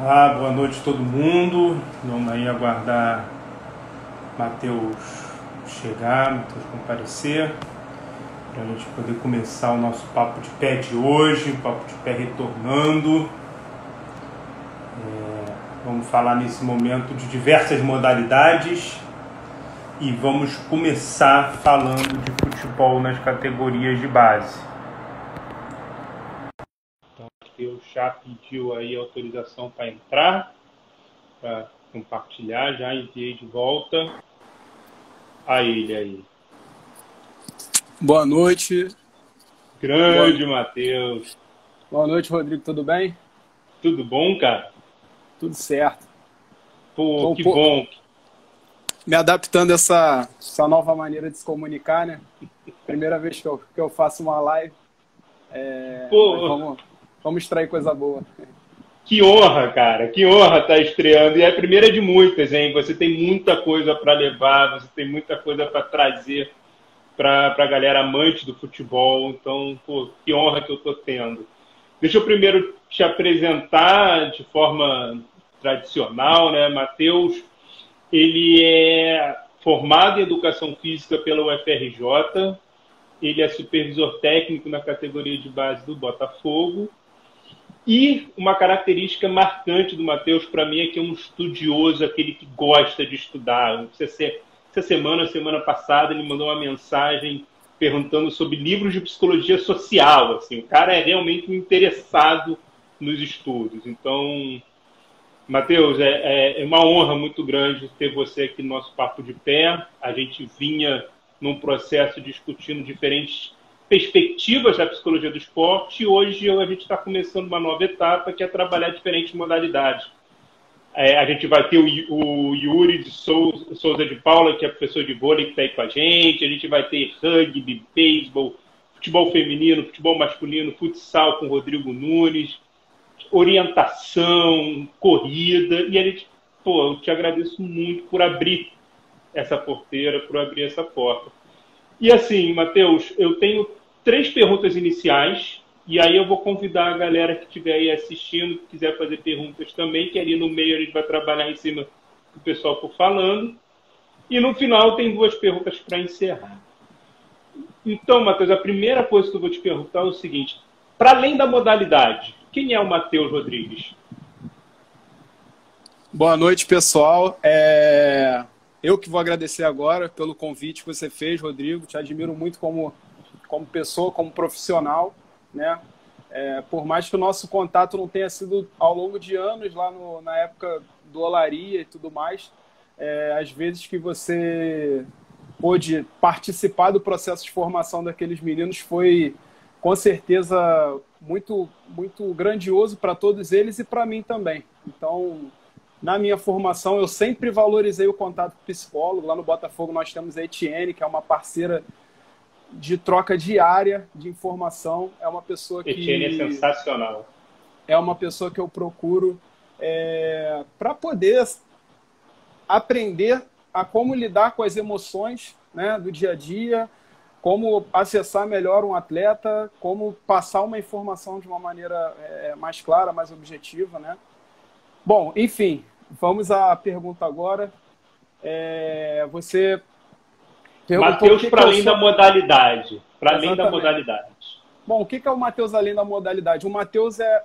Olá, boa noite a todo mundo. Vamos aí aguardar Matheus chegar, Matheus comparecer, para a gente poder começar o nosso papo de pé de hoje, papo de pé retornando. É, vamos falar nesse momento de diversas modalidades e vamos começar falando de futebol nas categorias de base. Matheus já pediu aí autorização para entrar, para compartilhar, já enviei de volta a ele aí. Boa noite. Grande Boa... Matheus. Boa noite, Rodrigo, tudo bem? Tudo bom, cara? Tudo certo. Pô, Tô que um bom. Me adaptando a essa, essa nova maneira de se comunicar, né? Primeira vez que eu, que eu faço uma live. É, Pô, vamos, Vamos extrair coisa boa. Que honra, cara. Que honra estar tá estreando. E é a primeira de muitas, hein? Você tem muita coisa para levar, você tem muita coisa para trazer para a galera amante do futebol. Então, pô, que honra que eu estou tendo. Deixa eu primeiro te apresentar de forma tradicional, né? Matheus, ele é formado em Educação Física pela UFRJ, ele é supervisor técnico na categoria de base do Botafogo e uma característica marcante do Matheus, para mim, é que é um estudioso, aquele que gosta de estudar. Essa semana, semana passada, ele mandou uma mensagem perguntando sobre livros de psicologia social. Assim, o cara é realmente interessado nos estudos. Então, Matheus, é, é uma honra muito grande ter você aqui no nosso Papo de Pé. A gente vinha num processo discutindo diferentes perspectivas da psicologia do esporte e hoje a gente está começando uma nova etapa que é trabalhar diferentes modalidades. É, a gente vai ter o, o Yuri de Souza, Souza, de Paula, que é professor de vôlei, que está aí com a gente. A gente vai ter rugby, beisebol, futebol feminino, futebol masculino, futsal com Rodrigo Nunes, orientação, corrida. E a gente, pô, eu te agradeço muito por abrir essa porteira, por abrir essa porta. E assim, Matheus, eu tenho três perguntas iniciais, e aí eu vou convidar a galera que estiver aí assistindo, que quiser fazer perguntas também, que ali no meio a gente vai trabalhar em cima do pessoal for falando. E no final tem duas perguntas para encerrar. Então, Matheus, a primeira coisa que eu vou te perguntar é o seguinte: para além da modalidade, quem é o Matheus Rodrigues? Boa noite, pessoal. É... Eu que vou agradecer agora pelo convite que você fez, Rodrigo. Te admiro muito como como pessoa, como profissional, né? É, por mais que o nosso contato não tenha sido ao longo de anos, lá no, na época do Olaria e tudo mais, é, às vezes que você pôde participar do processo de formação daqueles meninos foi, com certeza, muito, muito grandioso para todos eles e para mim também. Então, na minha formação, eu sempre valorizei o contato com o psicólogo. Lá no Botafogo nós temos a Etienne, que é uma parceira de troca diária de informação. É uma pessoa que. Etienne é sensacional. É uma pessoa que eu procuro é, para poder aprender a como lidar com as emoções né, do dia a dia, como acessar melhor um atleta, como passar uma informação de uma maneira é, mais clara, mais objetiva. Né? Bom, enfim, vamos à pergunta agora. É, você Matheus para além da modalidade. Para além da modalidade. Bom, o que é o Matheus além da modalidade? O Matheus é,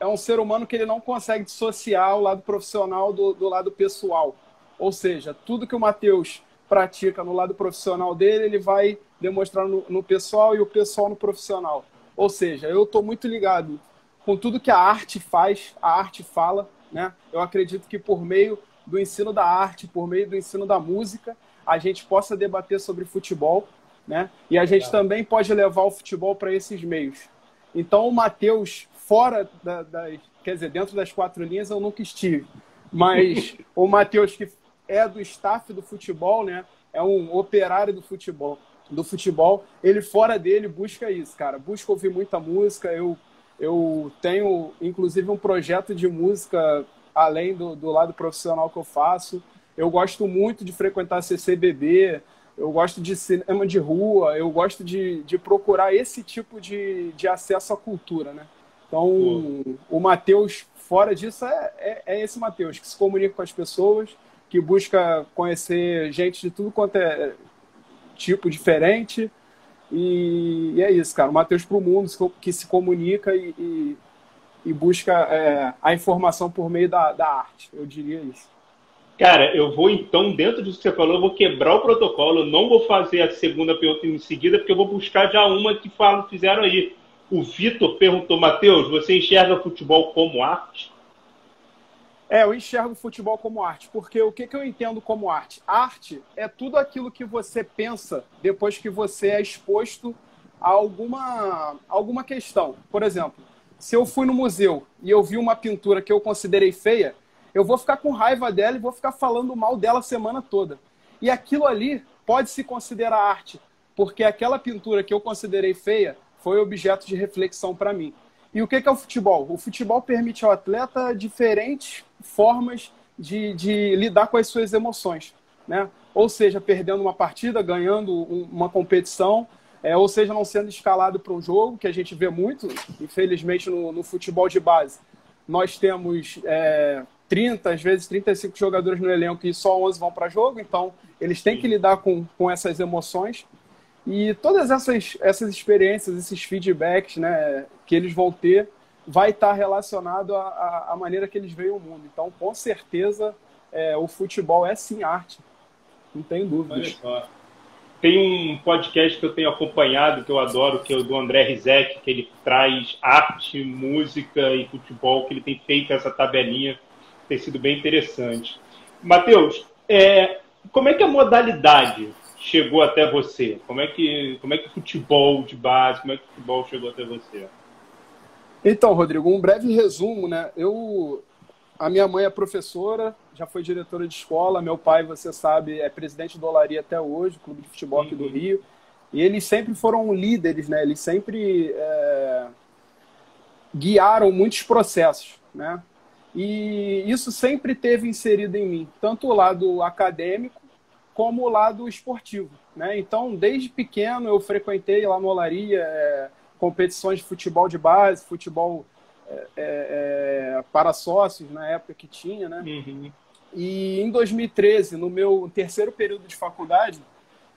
é um ser humano que ele não consegue dissociar o lado profissional do, do lado pessoal. Ou seja, tudo que o Matheus pratica no lado profissional dele, ele vai demonstrar no, no pessoal e o pessoal no profissional. Ou seja, eu estou muito ligado com tudo que a arte faz, a arte fala. Né? Eu acredito que por meio do ensino da arte, por meio do ensino da música, a gente possa debater sobre futebol, né? E a gente também pode levar o futebol para esses meios. Então, o Matheus, fora da, das, quer dizer, dentro das quatro linhas, eu nunca estive. Mas o Matheus, que é do staff do futebol, né? É um operário do futebol. Do futebol, ele fora dele busca isso, cara. Busca ouvir muita música. Eu, eu tenho, inclusive, um projeto de música além do, do lado profissional que eu faço. Eu gosto muito de frequentar CCBB, eu gosto de cinema de rua, eu gosto de, de procurar esse tipo de, de acesso à cultura, né? Então, o Matheus, fora disso, é, é, é esse Matheus, que se comunica com as pessoas, que busca conhecer gente de tudo quanto é tipo diferente. E, e é isso, cara. O Matheus para o mundo, que se comunica e, e, e busca é, a informação por meio da, da arte, eu diria isso. Cara, eu vou então, dentro disso que você falou, eu vou quebrar o protocolo, eu não vou fazer a segunda pergunta em seguida, porque eu vou buscar já uma que falam, fizeram aí. O Vitor perguntou, Matheus, você enxerga futebol como arte? É, eu enxergo futebol como arte, porque o que, que eu entendo como arte? Arte é tudo aquilo que você pensa depois que você é exposto a alguma, alguma questão. Por exemplo, se eu fui no museu e eu vi uma pintura que eu considerei feia, eu vou ficar com raiva dela e vou ficar falando mal dela a semana toda. E aquilo ali pode se considerar arte, porque aquela pintura que eu considerei feia foi objeto de reflexão para mim. E o que é o futebol? O futebol permite ao atleta diferentes formas de, de lidar com as suas emoções. Né? Ou seja, perdendo uma partida, ganhando uma competição, é, ou seja, não sendo escalado para um jogo, que a gente vê muito, infelizmente, no, no futebol de base. Nós temos é, 30, às vezes 35 jogadores no elenco e só 11 vão para jogo, então eles têm que lidar com, com essas emoções. E todas essas, essas experiências, esses feedbacks né, que eles vão ter, vai estar relacionado à, à maneira que eles veem o mundo. Então, com certeza, é, o futebol é sim arte. Não tenho dúvidas. Tem um podcast que eu tenho acompanhado, que eu adoro, que é o do André Rizek, que ele traz arte, música e futebol, que ele tem feito essa tabelinha, tem sido bem interessante. Matheus, é, como é que a modalidade chegou até você? Como é que como é que o futebol de base, como é que o futebol chegou até você? Então, Rodrigo, um breve resumo, né? Eu a minha mãe é professora, já foi diretora de escola, meu pai, você sabe, é presidente do Olaria até hoje, clube de futebol aqui do uhum. Rio. E eles sempre foram líderes, né? Eles sempre é, guiaram muitos processos, né? E isso sempre teve inserido em mim, tanto o lado acadêmico como o lado esportivo. Né? Então, desde pequeno, eu frequentei lá no Olaria é, competições de futebol de base, futebol é, é, é, para sócios, na época que tinha. Né? Uhum. E em 2013, no meu terceiro período de faculdade,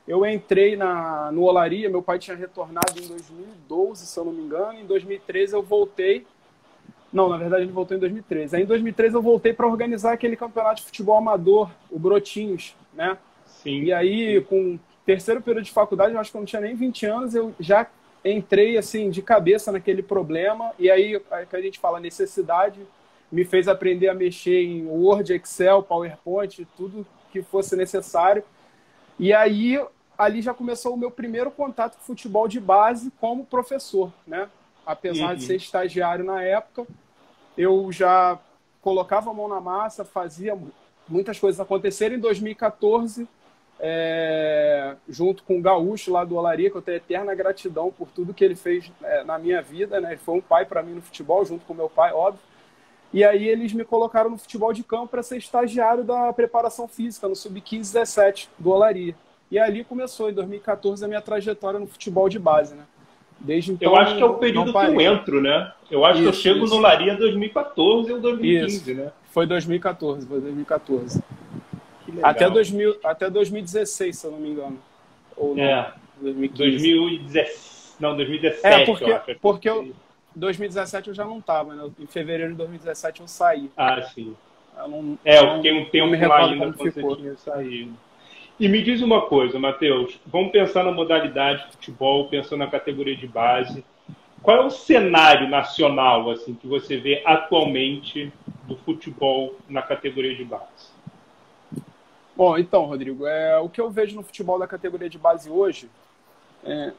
eu entrei na, no Olaria, meu pai tinha retornado em 2012, se eu não me engano. Em 2013 eu voltei. Não, na verdade ele voltou em 2013. Aí em 2013 eu voltei para organizar aquele campeonato de futebol amador, o Brotinhos, né? Sim. E aí, com terceiro período de faculdade, eu acho que eu não tinha nem 20 anos, eu já entrei assim de cabeça naquele problema. E aí, que a gente fala necessidade, me fez aprender a mexer em Word, Excel, PowerPoint, tudo que fosse necessário. E aí, ali já começou o meu primeiro contato com futebol de base como professor, né? Apesar uhum. de ser estagiário na época, eu já colocava a mão na massa, fazia muitas coisas acontecerem. Em 2014, é, junto com o Gaúcho lá do Olaria, que eu tenho eterna gratidão por tudo que ele fez é, na minha vida, né? Ele foi um pai para mim no futebol, junto com meu pai, óbvio. E aí eles me colocaram no futebol de campo para ser estagiário da preparação física no sub-15 17 do Olaria. E ali começou em 2014 a minha trajetória no futebol de base, né? Desde então, eu acho que é o período que eu entro, né? Eu acho isso, que eu chego isso. no Olaria 2014 ou 2015, isso. né? Foi 2014, foi 2014. Até, 2000, até 2016, se eu não me engano. Ou não, é. 2016. Não, 2017. É, porque, eu acho. porque eu, 2017 eu já não estava, né? Em fevereiro de 2017 eu saí. Ah, sim. Eu não, é, eu fiquei um tempo lá ainda quando ficou. você tinha saído. E me diz uma coisa, Matheus. Vamos pensar na modalidade de futebol, pensando na categoria de base. Qual é o cenário nacional assim que você vê atualmente do futebol na categoria de base? Bom, então, Rodrigo, é, o que eu vejo no futebol da categoria de base hoje, é,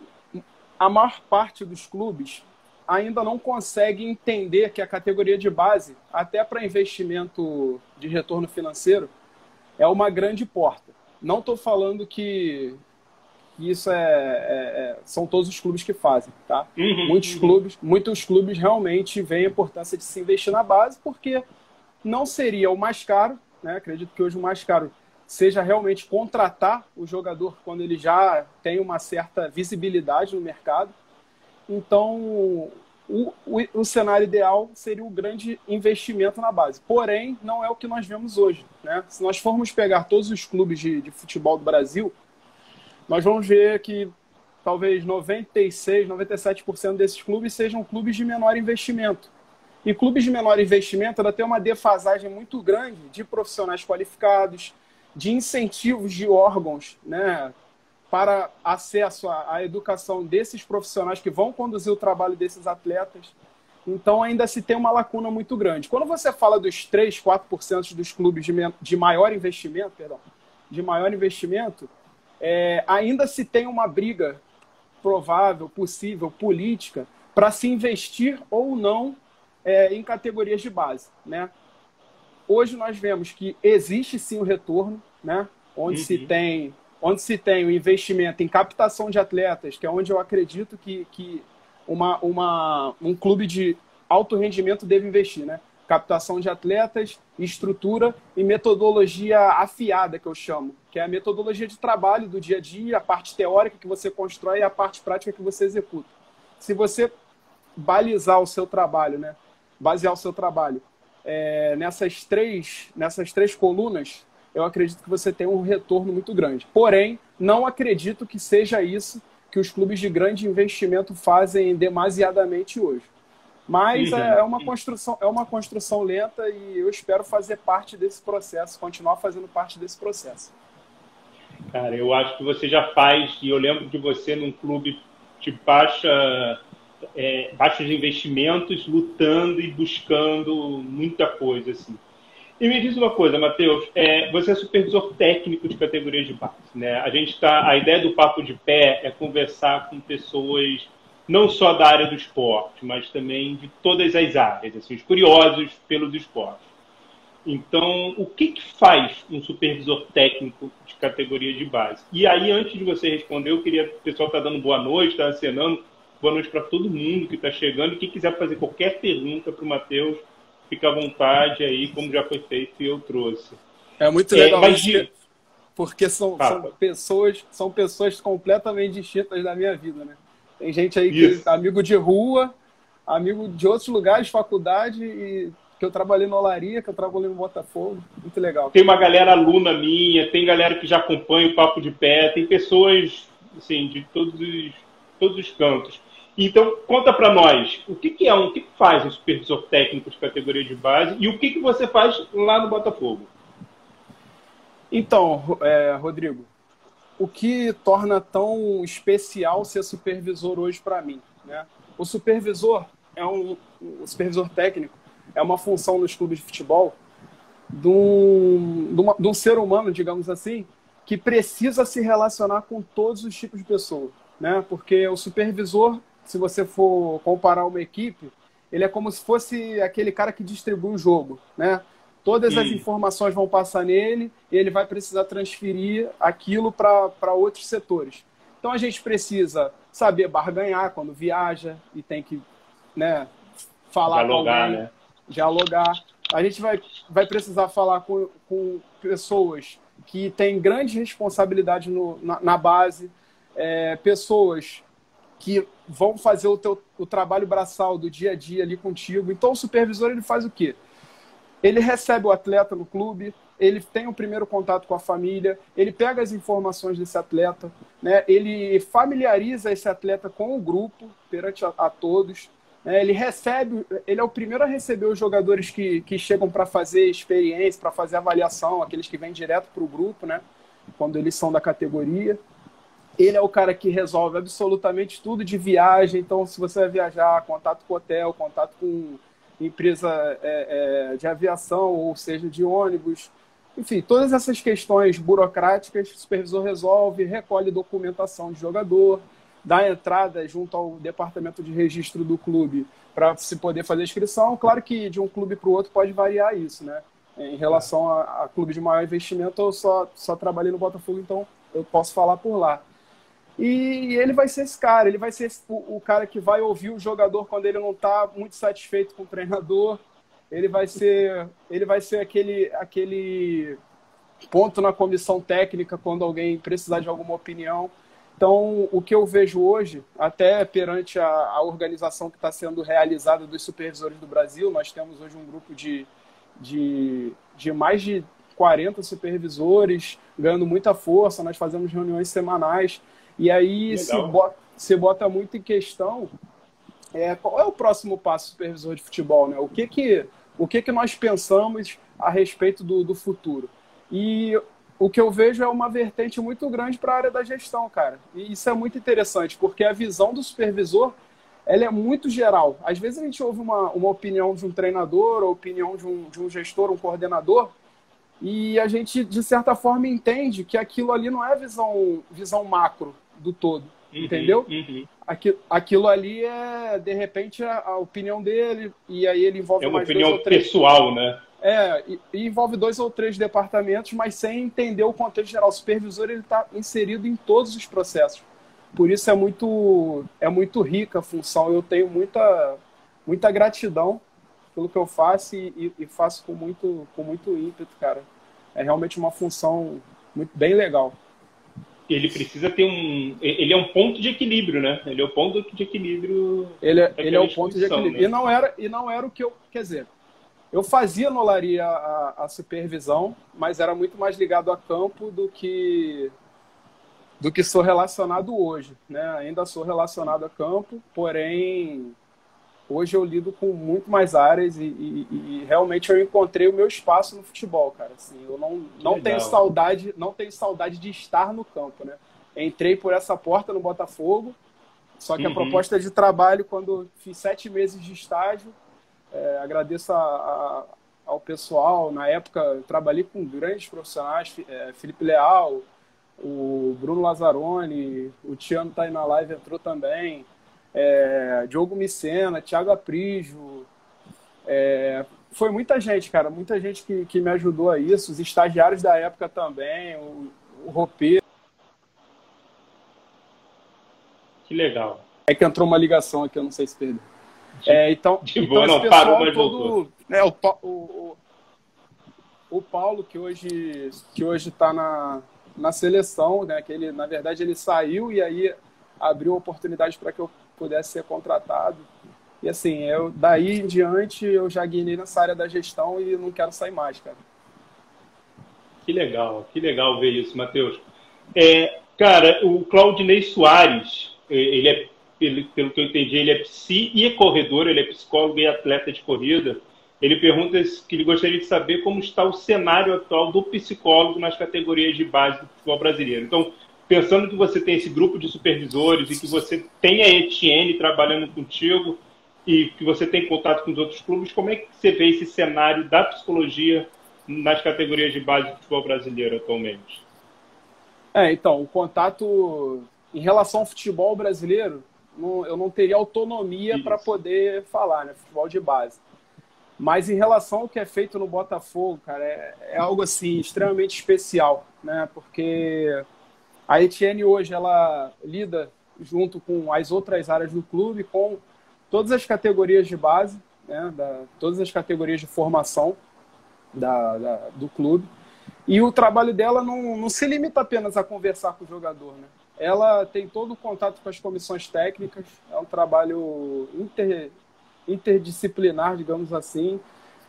a maior parte dos clubes ainda não consegue entender que a categoria de base, até para investimento de retorno financeiro, é uma grande porta. Não estou falando que isso é, é, é, são todos os clubes que fazem, tá? Uhum, muitos uhum. clubes, muitos clubes realmente veem a importância de se investir na base, porque não seria o mais caro, né? Acredito que hoje o mais caro seja realmente contratar o jogador quando ele já tem uma certa visibilidade no mercado. Então, o, o, o, cenário ideal seria o grande investimento na base. Porém, não é o que nós vemos hoje. Né? Se nós formos pegar todos os clubes de, de futebol do Brasil, nós vamos ver que talvez 96, 97% desses clubes sejam clubes de menor investimento. E clubes de menor investimento ainda tem uma defasagem muito grande de profissionais qualificados, de incentivos de órgãos né, para acesso à, à educação desses profissionais que vão conduzir o trabalho desses atletas. Então ainda se tem uma lacuna muito grande. Quando você fala dos 3, 4% dos clubes de, de maior investimento, perdão, de maior investimento, é, ainda se tem uma briga provável, possível, política, para se investir ou não é, em categorias de base. Né? Hoje nós vemos que existe sim o retorno, né? onde, uhum. se tem, onde se tem o investimento em captação de atletas, que é onde eu acredito que, que uma, uma, um clube de alto rendimento deve investir. Né? captação de atletas, estrutura e metodologia afiada, que eu chamo, que é a metodologia de trabalho do dia a dia, a parte teórica que você constrói e a parte prática que você executa. Se você balizar o seu trabalho, né, basear o seu trabalho é, nessas, três, nessas três colunas, eu acredito que você tem um retorno muito grande. Porém, não acredito que seja isso que os clubes de grande investimento fazem demasiadamente hoje. Mas é, é uma construção, é uma construção lenta e eu espero fazer parte desse processo, continuar fazendo parte desse processo. Cara, eu acho que você já faz, e eu lembro de você num clube de baixa, é, baixos investimentos, lutando e buscando muita coisa, assim. E me diz uma coisa, Matheus, é, você é supervisor técnico de categorias de base, né? A gente tá, a ideia do papo de pé é conversar com pessoas não só da área do esporte, mas também de todas as áreas, assim, os curiosos pelos esportes. Então, o que, que faz um supervisor técnico de categoria de base? E aí, antes de você responder, eu queria. O pessoal está dando boa noite, está acenando. Boa noite para todo mundo que está chegando. Quem quiser fazer qualquer pergunta para o Matheus, fica à vontade aí, como já foi feito e eu trouxe. É muito legal, é, mas... porque, porque são, são, pessoas, são pessoas completamente distintas da minha vida, né? Tem gente aí que é amigo de rua, amigo de outros lugares, faculdade, e que eu trabalhei na Olaria, que eu trabalhei no Botafogo. Muito legal. Tem uma galera aluna minha, tem galera que já acompanha o Papo de Pé, tem pessoas assim, de todos os, todos os cantos. Então, conta para nós, o que, que, é o que, faz um supervisor técnico de categoria de base e o que, que você faz lá no Botafogo? Então, é, Rodrigo, o que torna tão especial ser supervisor hoje para mim. Né? O supervisor é um supervisor técnico é uma função nos clubes de futebol de um, de um ser humano, digamos assim, que precisa se relacionar com todos os tipos de pessoas, né? Porque o supervisor, se você for comparar uma equipe, ele é como se fosse aquele cara que distribui o jogo, né? Todas as informações vão passar nele e ele vai precisar transferir aquilo para outros setores. Então a gente precisa saber barganhar quando viaja e tem que né, falar dialogar, com alguém, né? dialogar. A gente vai, vai precisar falar com, com pessoas que têm grande responsabilidade no, na, na base, é, pessoas que vão fazer o, teu, o trabalho braçal do dia a dia ali contigo. Então o supervisor ele faz o quê? Ele recebe o atleta no clube, ele tem o primeiro contato com a família, ele pega as informações desse atleta, né? ele familiariza esse atleta com o grupo perante a, a todos. Né? Ele recebe, ele é o primeiro a receber os jogadores que, que chegam para fazer experiência, para fazer avaliação, aqueles que vêm direto para o grupo, né? quando eles são da categoria. Ele é o cara que resolve absolutamente tudo de viagem. Então, se você vai viajar, contato com hotel, contato com empresa é, é, de aviação, ou seja, de ônibus. Enfim, todas essas questões burocráticas, o supervisor resolve, recolhe documentação de jogador, dá entrada junto ao departamento de registro do clube para se poder fazer inscrição. Claro que de um clube para o outro pode variar isso, né? Em relação a, a clube de maior investimento, eu só, só trabalhei no Botafogo, então eu posso falar por lá. E ele vai ser esse cara, ele vai ser o, o cara que vai ouvir o jogador quando ele não está muito satisfeito com o treinador. Ele vai ser, ele vai ser aquele, aquele ponto na comissão técnica quando alguém precisar de alguma opinião. Então, o que eu vejo hoje, até perante a, a organização que está sendo realizada dos supervisores do Brasil, nós temos hoje um grupo de, de, de mais de 40 supervisores, ganhando muita força, nós fazemos reuniões semanais, e aí se bota, se bota muito em questão é, qual é o próximo passo do supervisor de futebol, né? O que que, o que, que nós pensamos a respeito do, do futuro? E o que eu vejo é uma vertente muito grande para a área da gestão, cara. E isso é muito interessante, porque a visão do supervisor ela é muito geral. Às vezes a gente ouve uma, uma opinião de um treinador, ou opinião de um, de um gestor, um coordenador, e a gente, de certa forma, entende que aquilo ali não é visão, visão macro do todo, uhum, entendeu? Uhum. Aquilo, aquilo ali é, de repente, a, a, opinião dele, e aí ele envolve é uma mais opinião pessoal, né? É, e, e, envolve dois ou três departamentos, mas sem entender o contexto geral. O supervisor ele está inserido em todos os processos. Por isso é muito é muito rica a função. Eu tenho muita muita gratidão pelo que eu faço e, e, faço com muito com muito ímpeto, cara. É realmente uma função muito bem legal. Ele precisa ter um ele é um ponto de equilíbrio, né? Ele é o ponto de equilíbrio. Ele é, ele é o ponto de equilíbrio. Né? E não era e não era o que eu quer dizer eu fazia no a, a, supervisão, mas era muito mais ligado a campo do que do que sou relacionado hoje, né? Ainda sou relacionado a campo, porém hoje eu lido com muito mais áreas e, e, e realmente eu encontrei o meu espaço no futebol, cara. Assim, eu não, não tenho saudade, não tenho saudade de estar no campo, né? Entrei por essa porta no Botafogo, só que uhum. a proposta de trabalho quando fiz sete meses de estágio é, agradeço a, a, ao pessoal. Na época, trabalhei com grandes profissionais, é, Felipe Leal, o Bruno Lazzaroni, o Tiano está aí na live, entrou também, é, Diogo Micena, Thiago Aprijo. É, foi muita gente, cara, muita gente que, que me ajudou a isso, os estagiários da época também, o, o. Que legal. É que entrou uma ligação aqui, eu não sei se perdeu. É, então, de então boa, não parou, mas todo, voltou. Né, o, o, o, Paulo, que hoje que hoje está na, na seleção, né, que ele, na verdade, ele saiu e aí abriu oportunidade para que eu pudesse ser contratado. E assim, eu daí em diante eu já guinei nessa área da gestão e não quero sair mais, cara. Que legal, que legal ver isso, Matheus. É, cara, o Claudinei Soares, ele é pelo, pelo que eu entendi, ele é psi e corredor, ele é psicólogo e atleta de corrida. Ele pergunta que ele gostaria de saber como está o cenário atual do psicólogo nas categorias de base do futebol brasileiro. Então, pensando que você tem esse grupo de supervisores e que você tem a Etienne trabalhando contigo e que você tem contato com os outros clubes, como é que você vê esse cenário da psicologia nas categorias de base do futebol brasileiro atualmente? É, então, o contato em relação ao futebol brasileiro, não, eu não teria autonomia para poder falar, né? Futebol de base. Mas em relação ao que é feito no Botafogo, cara, é, é algo assim extremamente especial, né? Porque a Etienne hoje ela lida junto com as outras áreas do clube com todas as categorias de base, né? Da, todas as categorias de formação da, da, do clube. E o trabalho dela não, não se limita apenas a conversar com o jogador, né? ela tem todo o contato com as comissões técnicas, é um trabalho inter, interdisciplinar, digamos assim.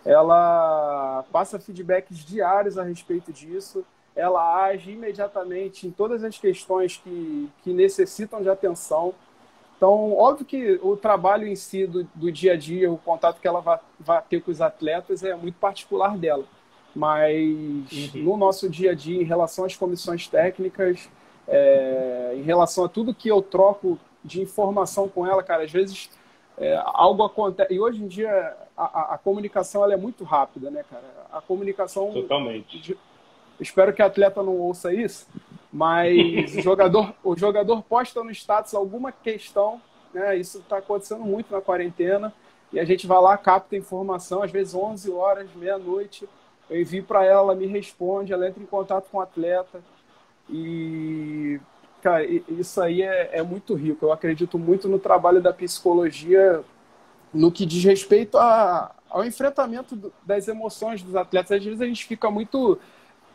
Ela passa feedbacks diários a respeito disso, ela age imediatamente em todas as questões que, que necessitam de atenção. Então, óbvio que o trabalho em si do, do dia a dia, o contato que ela vai, vai ter com os atletas é muito particular dela. Mas uhum. no nosso dia a dia, em relação às comissões técnicas, é, em relação a tudo que eu troco de informação com ela, cara, às vezes é, algo acontece. E hoje em dia a, a, a, comunicação ela é muito rápida, né, cara? A comunicação. Totalmente. De, espero que a atleta não ouça isso, mas o jogador, o jogador posta no status alguma questão, né? Isso está acontecendo muito na quarentena. E a gente vai lá, capta informação, às vezes 11 horas, meia-noite. Eu envio para ela, ela me responde, ela entra em contato com o atleta. E, cara, isso aí é, é muito rico. Eu acredito muito no trabalho da psicologia no que diz respeito a, ao enfrentamento das emoções dos atletas. Às vezes a gente fica muito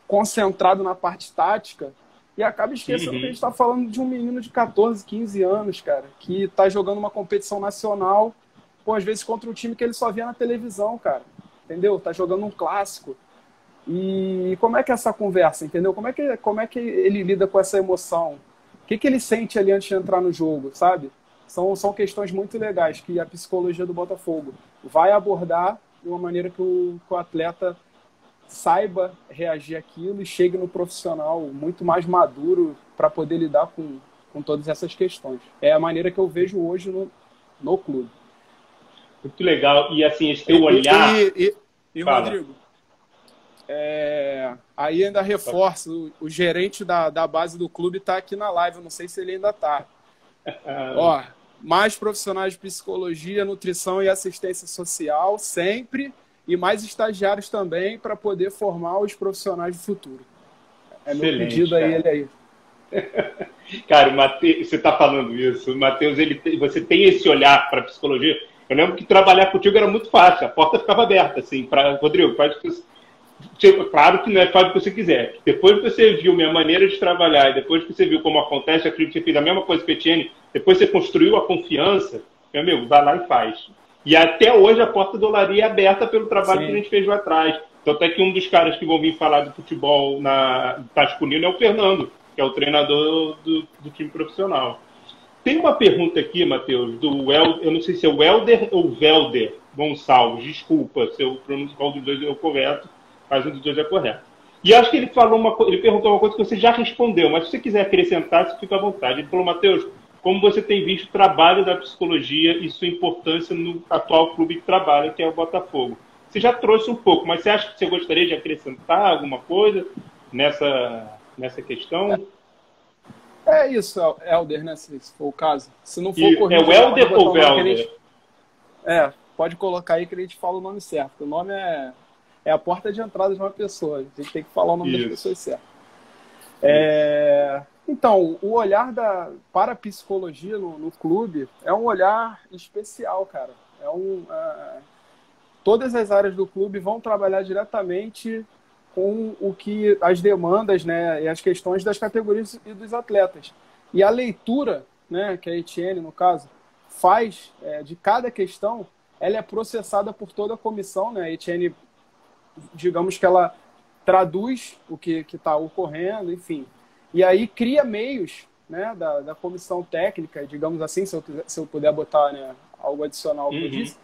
concentrado na parte tática E acaba esquecendo uhum. que a gente está falando de um menino de 14, 15 anos, cara, que está jogando uma competição nacional, pô, às vezes contra um time que ele só via na televisão, cara. Entendeu? Tá jogando um clássico. E como é que é essa conversa, entendeu? Como é que, como é que ele lida com essa emoção? O que, que ele sente ali antes de entrar no jogo, sabe? São, são questões muito legais que a psicologia do Botafogo vai abordar de uma maneira que o, que o atleta saiba reagir aquilo e chegue no profissional muito mais maduro para poder lidar com, com todas essas questões. É a maneira que eu vejo hoje no, no clube. Muito legal. E assim, esse teu olhar. E, e, e Rodrigo, é, aí ainda reforço, o, o, gerente da, da base do clube está aqui na live, eu não sei se ele ainda está. Ó, mais profissionais de psicologia, nutrição e assistência social, sempre e mais estagiários também para poder formar os profissionais do futuro. É meu Excelente, pedido a ele aí. Cara, o Mateus, você está falando isso. O Matheus, ele, você tem esse olhar para psicologia. Eu lembro que trabalhar contigo era muito fácil, a porta ficava aberta, assim, para Rodrigo, faz o que você, claro que não é faz o que você quiser. Depois que você viu minha maneira de trabalhar e depois que você viu como acontece, acredito que você fez a mesma coisa que a Etienne, depois você construiu a confiança, meu amigo, vai lá e faz. E até hoje a porta do Olaria é aberta pelo trabalho Sim. que a gente fez lá atrás. Tanto é que um dos caras que vão vir falar de futebol na Tasculino é o Fernando, que é o treinador do, do time profissional. Tem uma pergunta aqui, Matheus, do El, eu não sei se é o Helder ou Velder Gonçalves, desculpa se eu pronuncio qual dos dois é o correto, mas um dos dois é correto. E acho que ele falou uma ele perguntou uma coisa que você já respondeu, mas se você quiser acrescentar, você fica à vontade. Ele falou, Matheus, como você tem visto o trabalho da psicologia e sua importância no atual clube que trabalha, que é o Botafogo. Você já trouxe um pouco, mas você acha que você gostaria de acrescentar alguma coisa nessa, nessa questão? É, isso, Helder, né? Se for o caso. Se não for corrigido, É o Helder ou o Helder? É, pode colocar aí que a gente fala o nome certo. O nome é, é a porta de entrada de uma pessoa. A gente tem que falar o nome isso. das pessoas certo. É, então, o olhar da, para a psicologia no, no clube é um olhar especial, cara. É um, é, todas as áreas do clube vão trabalhar diretamente com o que as demandas né, e as questões das categorias e dos atletas. E a leitura, né, que a Etienne, no caso, faz é, de cada questão, ela é processada por toda a comissão. Né? A Etienne, digamos que ela traduz o que está ocorrendo, enfim. E aí cria meios né, da, da comissão técnica, digamos assim, se eu, se eu puder botar né, algo adicional que uhum. disse,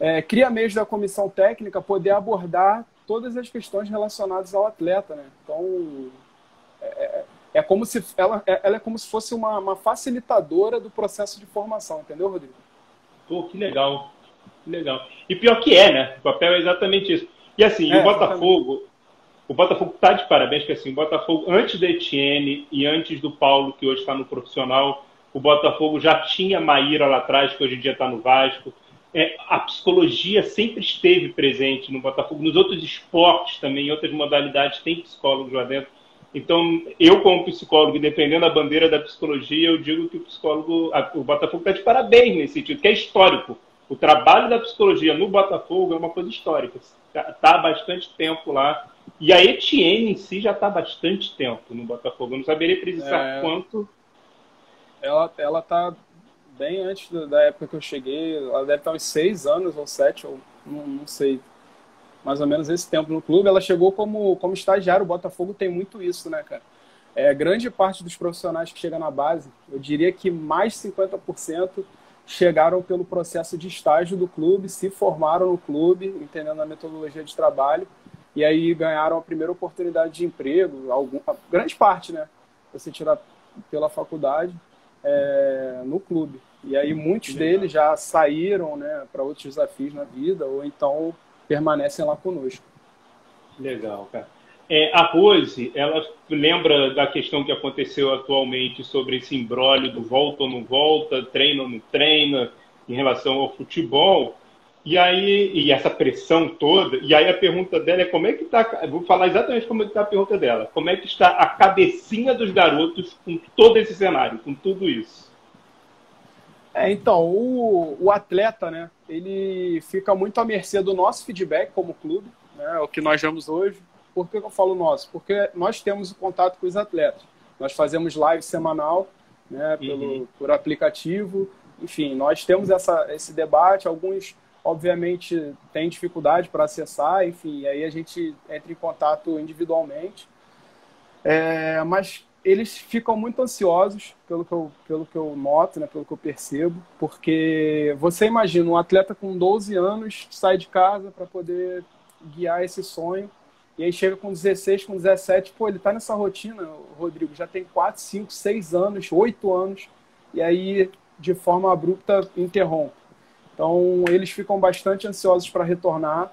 é, cria meios da comissão técnica poder abordar todas as questões relacionadas ao atleta. Né? Então, é, é, é como se ela, é, ela é como se fosse uma, uma facilitadora do processo de formação, entendeu, Rodrigo? Pô, que legal. Que legal. E pior que é, né? O papel é exatamente isso. E assim, é, o Botafogo, exatamente. O Botafogo está de parabéns, que assim, o Botafogo, antes da Etienne e antes do Paulo, que hoje está no profissional, o Botafogo já tinha Maíra lá atrás, que hoje em dia está no Vasco. É, a psicologia sempre esteve presente no Botafogo. Nos outros esportes também, em outras modalidades, tem psicólogos lá dentro. Então, eu, como psicólogo, defendendo a bandeira da psicologia, eu digo que o psicólogo, a, o Botafogo está de parabéns nesse sentido, que é histórico. O trabalho da psicologia no Botafogo é uma coisa histórica. Está tá há bastante tempo lá e a Etienne em si já está há bastante tempo no Botafogo. Eu não saberia precisar é... quanto. Ela, ela tá bem antes da época que eu cheguei. Ela deve estar uns seis anos ou sete, ou não, não sei. Mais ou menos esse tempo no clube. Ela chegou como, como estagiário. O Botafogo tem muito isso, né, cara? É, grande parte dos profissionais que chegam na base, eu diria que mais 50% chegaram pelo processo de estágio do clube, se formaram no clube, entendendo a metodologia de trabalho e aí ganharam a primeira oportunidade de emprego, algum, grande parte, né? Você tirar pela faculdade é, no clube. E aí muitos deles já saíram né, para outros desafios na vida ou então permanecem lá conosco. Legal, cara. É, a Rose, ela lembra da questão que aconteceu atualmente sobre esse embrólio do volta ou não volta, treina ou não treina, em relação ao futebol. E aí, e essa pressão toda, e aí a pergunta dela é como é que está, vou falar exatamente como é que está a pergunta dela, como é que está a cabecinha dos garotos com todo esse cenário, com tudo isso? É, então, o, o atleta, né, ele fica muito à mercê do nosso feedback como clube, né, o que nós vemos hoje. Por que eu falo nosso? Porque nós temos o contato com os atletas. Nós fazemos live semanal, né, pelo, uhum. por aplicativo. Enfim, nós temos essa, esse debate. Alguns, obviamente, têm dificuldade para acessar, enfim, aí a gente entra em contato individualmente. É, mas eles ficam muito ansiosos, pelo que, eu, pelo que eu noto, né, pelo que eu percebo, porque você imagina um atleta com 12 anos sai de casa para poder guiar esse sonho, e aí chega com 16, com 17, pô, ele está nessa rotina, Rodrigo, já tem 4, 5, 6 anos, 8 anos, e aí de forma abrupta interrompe. Então eles ficam bastante ansiosos para retornar,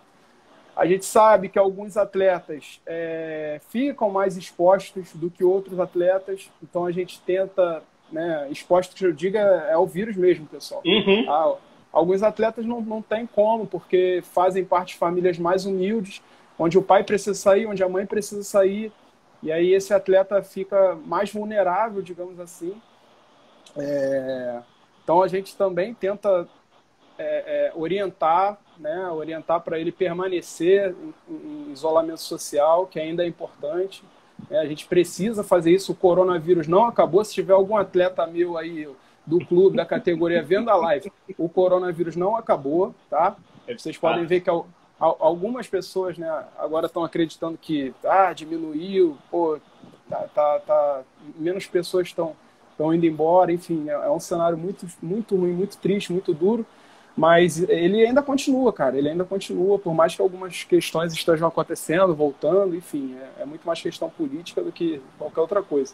a gente sabe que alguns atletas é, ficam mais expostos do que outros atletas, então a gente tenta, né, expostos que eu diga é o vírus mesmo, pessoal. Uhum. Ah, alguns atletas não, não tem como, porque fazem parte de famílias mais humildes, onde o pai precisa sair, onde a mãe precisa sair, e aí esse atleta fica mais vulnerável, digamos assim. É, então a gente também tenta é, é, orientar, né, orientar para ele permanecer em, em, isolamento social, que ainda é importante. É, a gente precisa fazer isso. O coronavírus não acabou. Se tiver algum atleta meu aí do clube, da categoria vendo a live, o coronavírus não acabou, tá? Vocês podem ver que algumas pessoas, né, agora estão acreditando que ah, diminuiu, pô, tá, tá, tá menos pessoas estão estão indo embora, enfim, é, é um cenário muito muito ruim, muito triste, muito duro. Mas ele ainda continua, cara. Ele ainda continua, por mais que algumas questões estejam acontecendo, voltando, enfim, é, é, muito mais questão política do que qualquer outra coisa.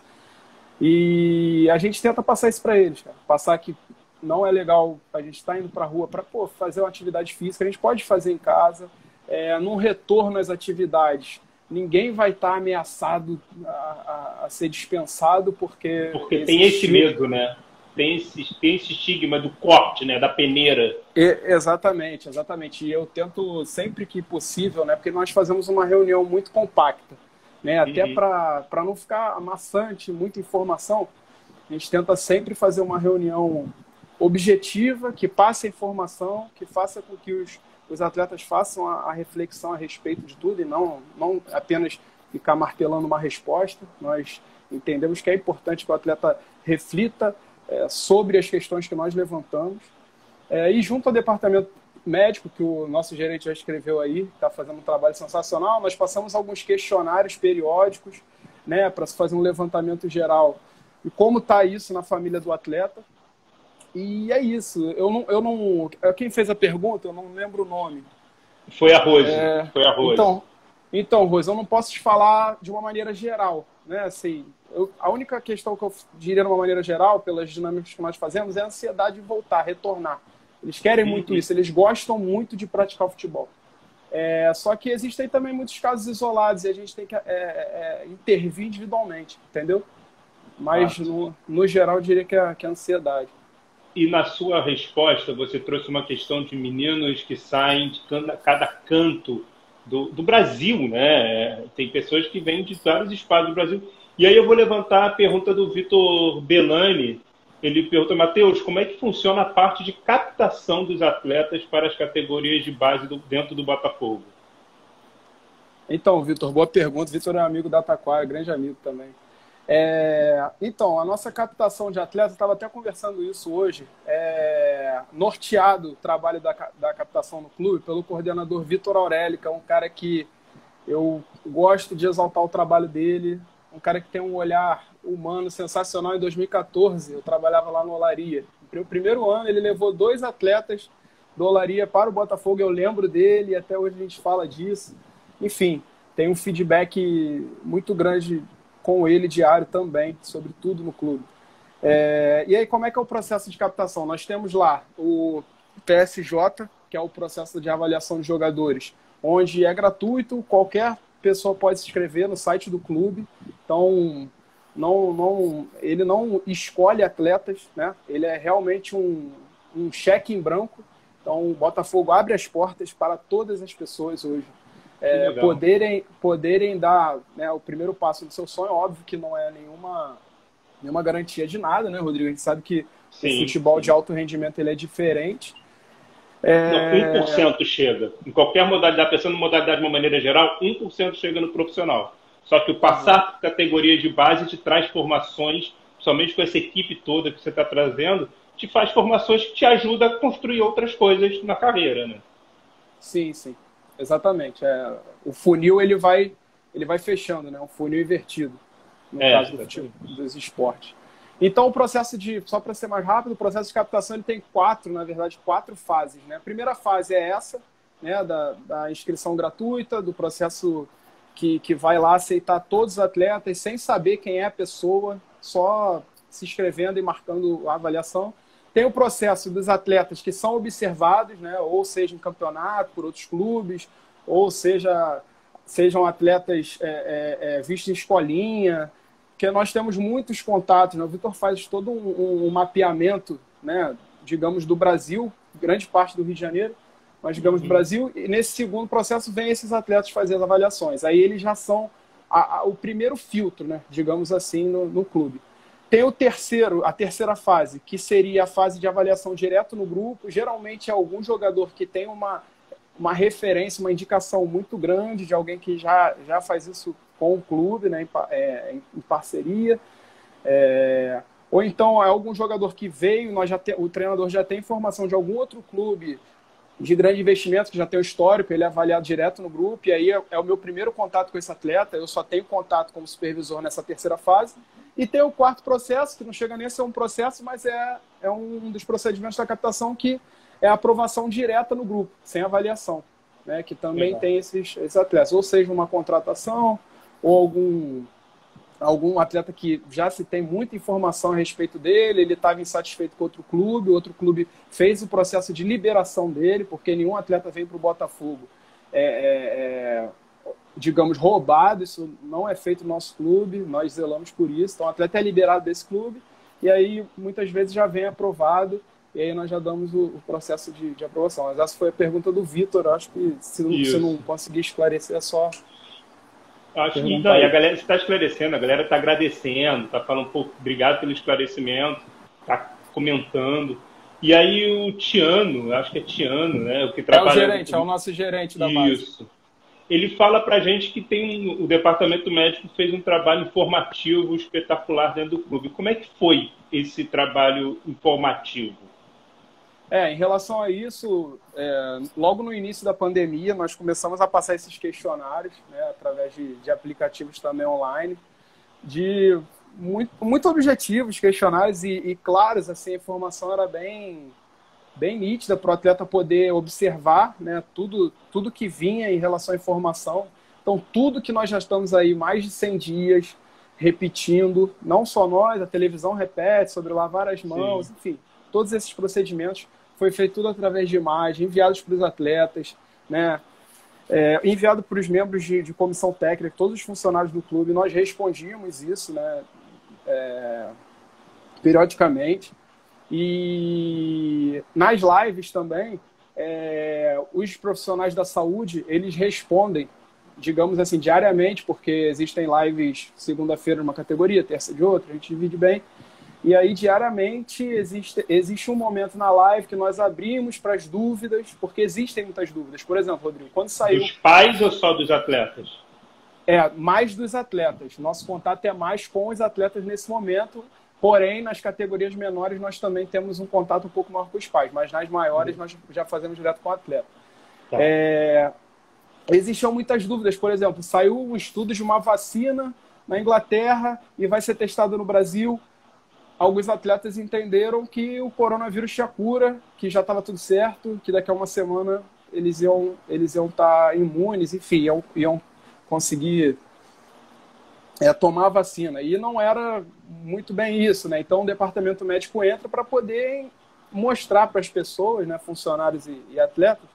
E a gente tenta passar isso para eles, cara. Passar que não é legal a gente estar tá indo para a rua para fazer uma atividade física, a gente pode fazer em casa. É, num retorno às atividades, ninguém vai estar tá ameaçado a, a, a, ser dispensado porque. Porque tem esse medo, né? Tem esse, tem esse estigma do corte, né, da peneira. Exatamente, exatamente. E eu tento sempre que possível, né, porque nós fazemos uma reunião muito compacta, né, até uhum. para não ficar amassante, muita informação, a gente tenta sempre fazer uma reunião objetiva, que passe a informação, que faça com que os, os atletas façam a, a reflexão a respeito de tudo e não, não apenas ficar martelando uma resposta. Nós entendemos que é importante que o atleta reflita é, sobre as questões que nós levantamos. É, e junto ao departamento médico, que o nosso gerente já escreveu aí, está fazendo um trabalho sensacional, nós passamos alguns questionários periódicos né, para fazer um levantamento geral e como está isso na família do atleta. E é isso. Eu não, eu não. Quem fez a pergunta, eu não lembro o nome. Foi a Rose. É, Foi a Rose. Então, então, Rose, eu não posso te falar de uma maneira geral, né? Assim, eu, a única questão que eu diria de uma maneira geral, pelas dinâmicas que nós fazemos, é a ansiedade de voltar, retornar. Eles querem uhum. muito isso, eles gostam muito de praticar o futebol. É, só que existem também muitos casos isolados e a gente tem que é, é, é intervir individualmente, entendeu? Mas, no, no, geral, eu diria que é, que é ansiedade. E na sua resposta, você trouxe uma questão de meninos que saem de cada, cada canto do, do Brasil, né? Tem pessoas que vêm de vários espaços do Brasil. E aí eu vou levantar a pergunta do Vitor Belani. Ele pergunta, Matheus, como é que funciona a parte de captação dos atletas para as categorias de base do, dentro do Botafogo? Então, Vitor, boa pergunta. Vitor é um amigo da Taquara, grande amigo também. É, então, a nossa captação de atletas, estava até conversando isso hoje, é, norteado o trabalho da, da captação no clube pelo coordenador Vitor Aurélio, que é um cara que eu gosto de exaltar o trabalho dele, um cara que tem um olhar humano sensacional. Em 2014, eu trabalhava lá no Olaria. No primeiro ano, ele levou dois atletas do Olaria para o Botafogo, eu lembro dele, e até hoje a gente fala disso. Enfim, tem um feedback muito grande com ele diário também, sobre tudo no clube. É, e aí, como é que é o processo de captação? Nós temos lá o PSJ, que é o processo de avaliação de jogadores, onde é gratuito, qualquer pessoa pode se inscrever no site do clube. Então, não, não, ele não escolhe atletas, né? Ele é realmente um, um cheque em branco. Então, o Botafogo abre as portas para todas as pessoas hoje é, poderem, poderem dar né, o primeiro passo do seu sonho. Óbvio que não é nenhuma, nenhuma garantia de nada, né, Rodrigo? A gente sabe que sim, o futebol sim. de alto rendimento ele é diferente. É... Não, 1% chega. Em qualquer modalidade, pensando em modalidade de uma maneira geral, 1% chega no profissional. Só que o passar por categoria de base te traz formações, somente com essa equipe toda que você está trazendo, te faz formações que te ajudam a construir outras coisas na carreira, né? Sim, sim. Exatamente. É, o funil ele vai, ele vai fechando, né? Um funil invertido, no é, caso do dos esportes. Então, o processo de, só para ser mais rápido, o processo de captação ele tem quatro, na verdade, quatro fases. Né? A primeira fase é essa, né, da, da inscrição gratuita, do processo que, que vai lá aceitar todos os atletas sem saber quem é a pessoa, só se inscrevendo e marcando a avaliação. Tem o processo dos atletas que são observados, né, ou seja em campeonato por outros clubes, ou seja sejam atletas é, é, é, vistos em escolinha, porque nós temos muitos contatos. Né? O Vitor faz todo um, um, mapeamento, né, digamos, do Brasil, grande parte do Rio de Janeiro, mas digamos do uhum. Brasil, e nesse segundo processo vem esses atletas fazer as avaliações. Aí eles já são a, a, o primeiro filtro, né, digamos assim, no, no clube. Tem o terceiro, a terceira fase, que seria a fase de avaliação direto no grupo. Geralmente é algum jogador que tem uma, uma referência, uma indicação muito grande de alguém que já, já faz isso com o clube, né, em, é, em parceria. É, ou então é algum jogador que veio, nós já te, o treinador já tem informação de algum outro clube de grande investimento que já tem o histórico, ele é avaliado direto no grupo, e aí é, é, o meu primeiro contato com esse atleta, eu só tenho contato como supervisor nessa terceira fase. E tem o quarto processo, que não chega nem a ser um processo, mas é, é um dos procedimentos da captação que é a aprovação direta no grupo, sem avaliação, né? que também Legal. tem esses, esses atletas, ou seja, uma contratação, ou algum algum atleta que já se tem muita informação a respeito dele, ele estava insatisfeito com outro clube, outro clube fez o processo de liberação dele, porque nenhum atleta veio para o Botafogo, é, é, é, digamos, roubado, isso não é feito no nosso clube, nós zelamos por isso, então o atleta é liberado desse clube, e aí muitas vezes já vem aprovado, e aí nós já damos o, o processo de, de, aprovação. Mas essa foi a pergunta do Vitor, acho que se, se não conseguir esclarecer é só Acho que não, e a galera está esclarecendo, a galera está agradecendo, está falando, pô, obrigado pelo esclarecimento, está comentando. E aí o Tiano, acho que é Tiano, né? O que trabalha... É o gerente, é o nosso gerente da base. Isso. Ele fala para gente que tem o departamento médico fez um trabalho informativo espetacular dentro do clube. Como é que foi esse trabalho informativo? É, em relação a isso, é, logo no início da pandemia, nós começamos a passar esses questionários, né, através de, de aplicativos também online, de muito, muito objetivos, questionários e, e claros, assim, a informação era bem, bem nítida para o atleta poder observar né, tudo, tudo que vinha em relação à informação. Então, tudo que nós já estamos aí mais de 100 dias repetindo, não só nós, a televisão repete sobre lavar as mãos, Sim. enfim, todos esses procedimentos foi feito tudo através de imagem, enviados para os atletas, né? É, enviado para os membros de, de, comissão técnica, todos os funcionários do clube, nós respondíamos isso, né? É, periodicamente. E nas lives também, é, os profissionais da saúde, eles respondem, digamos assim, diariamente, porque existem lives segunda-feira numa categoria, terça de outra, a gente divide bem. E aí, diariamente, existe, existe um momento na live que nós abrimos para as dúvidas, porque existem muitas dúvidas. Por exemplo, Rodrigo, quando saiu. Dos pais ou só dos atletas? É, mais dos atletas. Nosso contato é mais com os atletas nesse momento. Porém, nas categorias menores, nós também temos um contato um pouco maior com os pais, mas nas maiores, nós já fazemos direto com o atleta. Tá. É, existiam muitas dúvidas. Por exemplo, saiu um estudo de uma vacina na Inglaterra e vai ser testado no Brasil alguns atletas entenderam que o coronavírus tinha cura, que já estava tudo certo, que daqui a uma semana eles iam eles iam estar tá imunes, enfim, iam, iam conseguir é, tomar a vacina. E não era muito bem isso, né? Então o departamento médico entra para poder mostrar para as pessoas, né, funcionários e, e, atletas,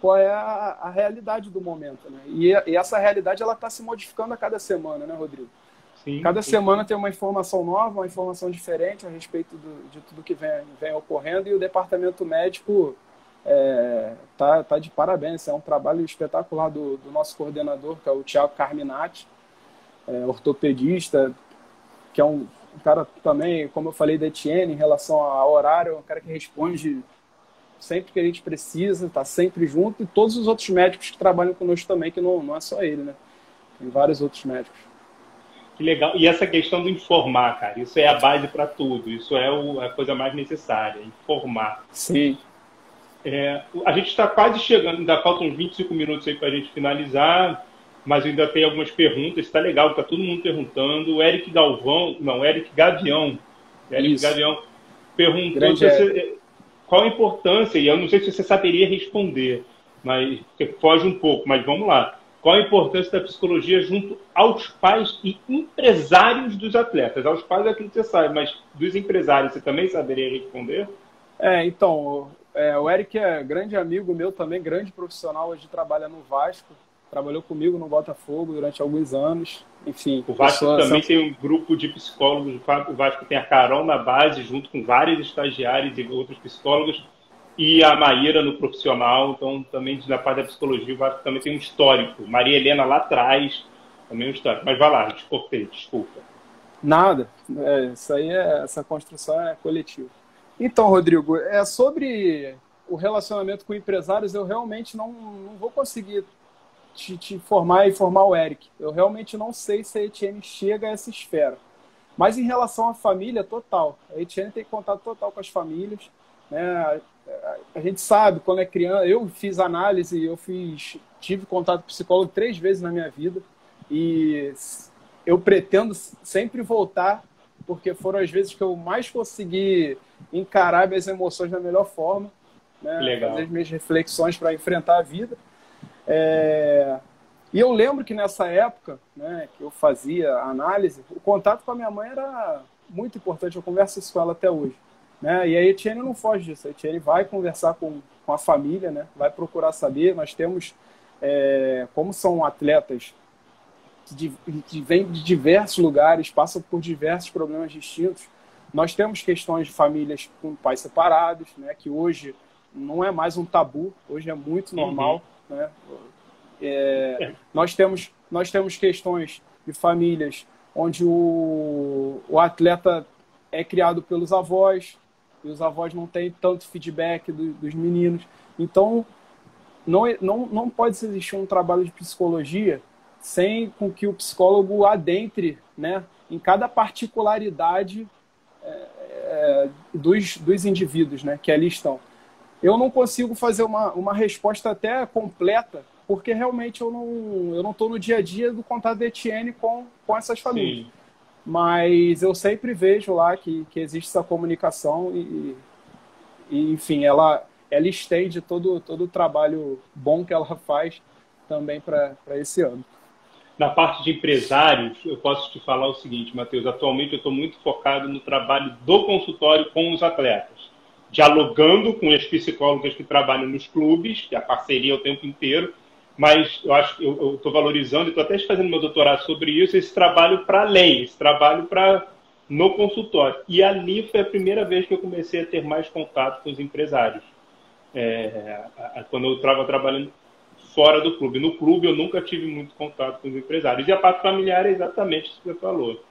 qual é a, a realidade do momento, né? E, e essa realidade ela está se modificando a cada semana, né, Rodrigo? Sim, Cada sim. semana tem uma informação nova, uma informação diferente a respeito do, de tudo que vem, vem ocorrendo e o departamento médico é, tá, tá de parabéns. É um trabalho espetacular do, do nosso coordenador, que é o Tiago Carminati, é, ortopedista, que é um, um cara também, como eu falei da Etienne, em relação ao horário, é um cara que responde sempre que a gente precisa, está sempre junto, e todos os outros médicos que trabalham conosco também, que não, não é só ele, né? Tem vários outros médicos. Que legal. E essa questão do informar, cara, isso é a base para tudo. Isso é o, a coisa mais necessária, informar. Sim. É, a gente está quase chegando, ainda faltam uns 25 minutos aí para a gente finalizar, mas ainda tem algumas perguntas. Está legal, está todo mundo perguntando. O Eric Galvão, não, Eric Gavião. Eric Isso. Gavião perguntou você, qual a importância, e eu não sei se você saberia responder, mas foge um pouco, mas vamos lá. Qual a importância da psicologia junto aos pais e empresários dos atletas? Aos pais é aquilo que você sabe, mas dos empresários você também saberia responder? É, então, é, o Eric é grande amigo meu também, grande profissional, hoje trabalha no Vasco, trabalhou comigo no Botafogo durante alguns anos, enfim. O Vasco também tem um grupo de psicólogos, o Vasco tem a Carol na base, junto com vários estagiários e outros psicólogos, e a Maíra no profissional, então também na parte da psicologia, o Vasco também tem um histórico. Maria Helena lá atrás, também um histórico. Mas vai lá, te desculpa. Nada, é, isso aí é, essa construção é coletiva. Então, Rodrigo, é sobre o relacionamento com empresários, eu realmente não, não vou conseguir te, te informar e informar o Eric. Eu realmente não sei se a Etienne chega a essa esfera. Mas em relação à família, total. A Etienne tem contato total com as famílias. Né? A gente sabe quando é criança. Eu fiz análise, eu fiz, tive contato com psicólogo três vezes na minha vida e eu pretendo sempre voltar porque foram as vezes que eu mais consegui encarar minhas emoções da melhor forma, né? Legal. fazer as minhas reflexões para enfrentar a vida. É... E eu lembro que nessa época, né, que eu fazia análise, o contato com a minha mãe era muito importante. Eu converso isso com ela até hoje. Né? E a Etienne não foge disso. A Etienne vai conversar com, com a família, né? vai procurar saber. Nós temos, é, como são atletas que, que vêm de diversos lugares, passam por diversos problemas distintos, nós temos questões de famílias com pais separados, né? que hoje não é mais um tabu, hoje é muito uhum. normal. Uhum. Né? É, nós, temos, nós temos questões de famílias onde o, o atleta é criado pelos avós, e os avós não têm tanto feedback do, dos meninos. Então, não, não, não pode existir um trabalho de psicologia sem com que o psicólogo adentre né, em cada particularidade é, é, dos, dos indivíduos né, que ali estão. Eu não consigo fazer uma, uma resposta até completa, porque realmente eu não eu não estou no dia a dia do contato de Etienne com, com essas famílias. Sim. Mas eu sempre vejo lá que, que existe essa comunicação e, e enfim, ela, ela estende todo, todo o trabalho bom que ela faz também para esse ano. Na parte de empresários, eu posso te falar o seguinte, Matheus. Atualmente eu estou muito focado no trabalho do consultório com os atletas, dialogando com as psicólogas que trabalham nos clubes, que é a parceria o tempo inteiro, mas eu acho que eu estou valorizando, e estou até fazendo meu doutorado sobre isso, esse trabalho para além, esse trabalho para no consultório. E ali foi a primeira vez que eu comecei a ter mais contato com os empresários. É, quando eu estava trabalhando fora do clube. No clube eu nunca tive muito contato com os empresários. E a parte familiar é exatamente isso que você falou.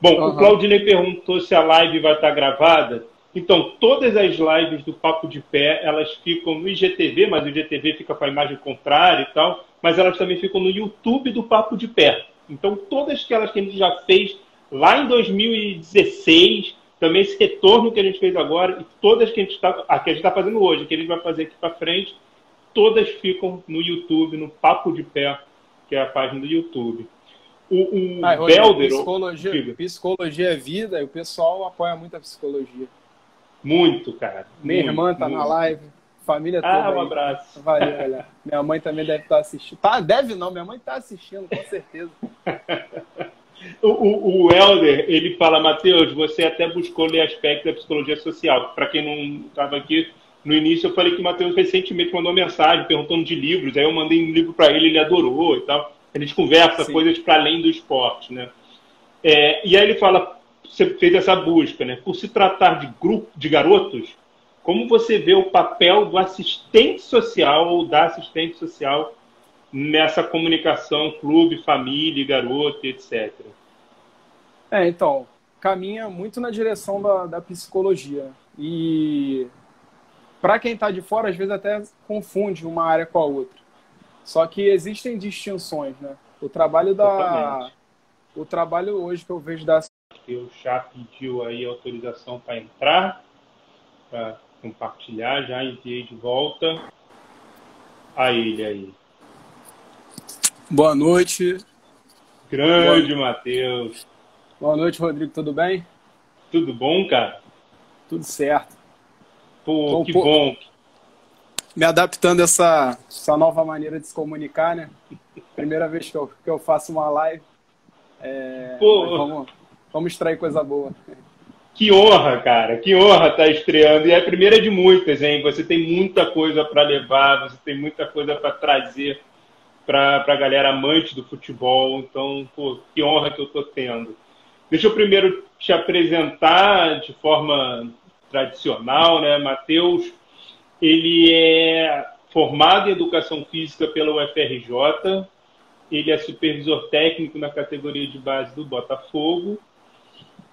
Bom, uhum. o Claudinei perguntou se a live vai estar gravada. Então, todas as lives do Papo de Pé, elas ficam no IGTV, mas o IGTV fica com a imagem contrária e tal, mas elas também ficam no YouTube do Papo de Pé. Então, todas aquelas que a gente já fez lá em 2016, também esse retorno que a gente fez agora, e todas que a gente está tá fazendo hoje, que a gente vai fazer aqui para frente, todas ficam no YouTube, no Papo de Pé, que é a página do YouTube. O, o ah, Belder... Psicologia, psicologia é vida e o pessoal apoia muito a psicologia. Muito, cara. Minha muito, irmã tá muito. na live. Família toda. Ah, um aí. abraço. Valeu, olha. Minha mãe também deve estar assistindo. Tá, deve não, minha mãe está assistindo, com certeza. o, o, o Helder, ele fala, Matheus, você até buscou ler aspectos da psicologia social. Para quem não estava aqui, no início eu falei que o Matheus recentemente mandou uma mensagem perguntando de livros. Aí eu mandei um livro para ele, ele adorou e tal. A gente conversa Sim. coisas para além do esporte, né? É, e aí ele fala, você fez essa busca, né? Por se tratar de grupo de garotos, como você vê o papel do assistente social ou da assistente social nessa comunicação clube, família, garoto, etc. É, então, caminha muito na direção da, da psicologia. E para quem está de fora, às vezes até confunde uma área com a outra. Só que existem distinções, né? O trabalho da, o trabalho hoje que eu vejo da. Eu já pediu aí autorização para entrar, para compartilhar, já enviei de volta a ele aí. Boa noite. Grande Matheus. Boa noite, Rodrigo. Tudo bem? Tudo bom, cara? Tudo certo. Pô, Bom, que pô, bom. Me adaptando a essa, essa nova maneira de se comunicar, né? Primeira vez que eu, que eu faço uma live. É, pô. Vamos, vamos extrair coisa boa. Que honra, cara. Que honra estar tá estreando. E é a primeira de muitas, hein? Você tem muita coisa para levar, você tem muita coisa para trazer para a galera amante do futebol. Então, pô, que honra que eu estou tendo. Deixa eu primeiro te apresentar de forma tradicional, né? Matheus, ele é formado em Educação Física pela UFRJ, ele é supervisor técnico na categoria de base do Botafogo,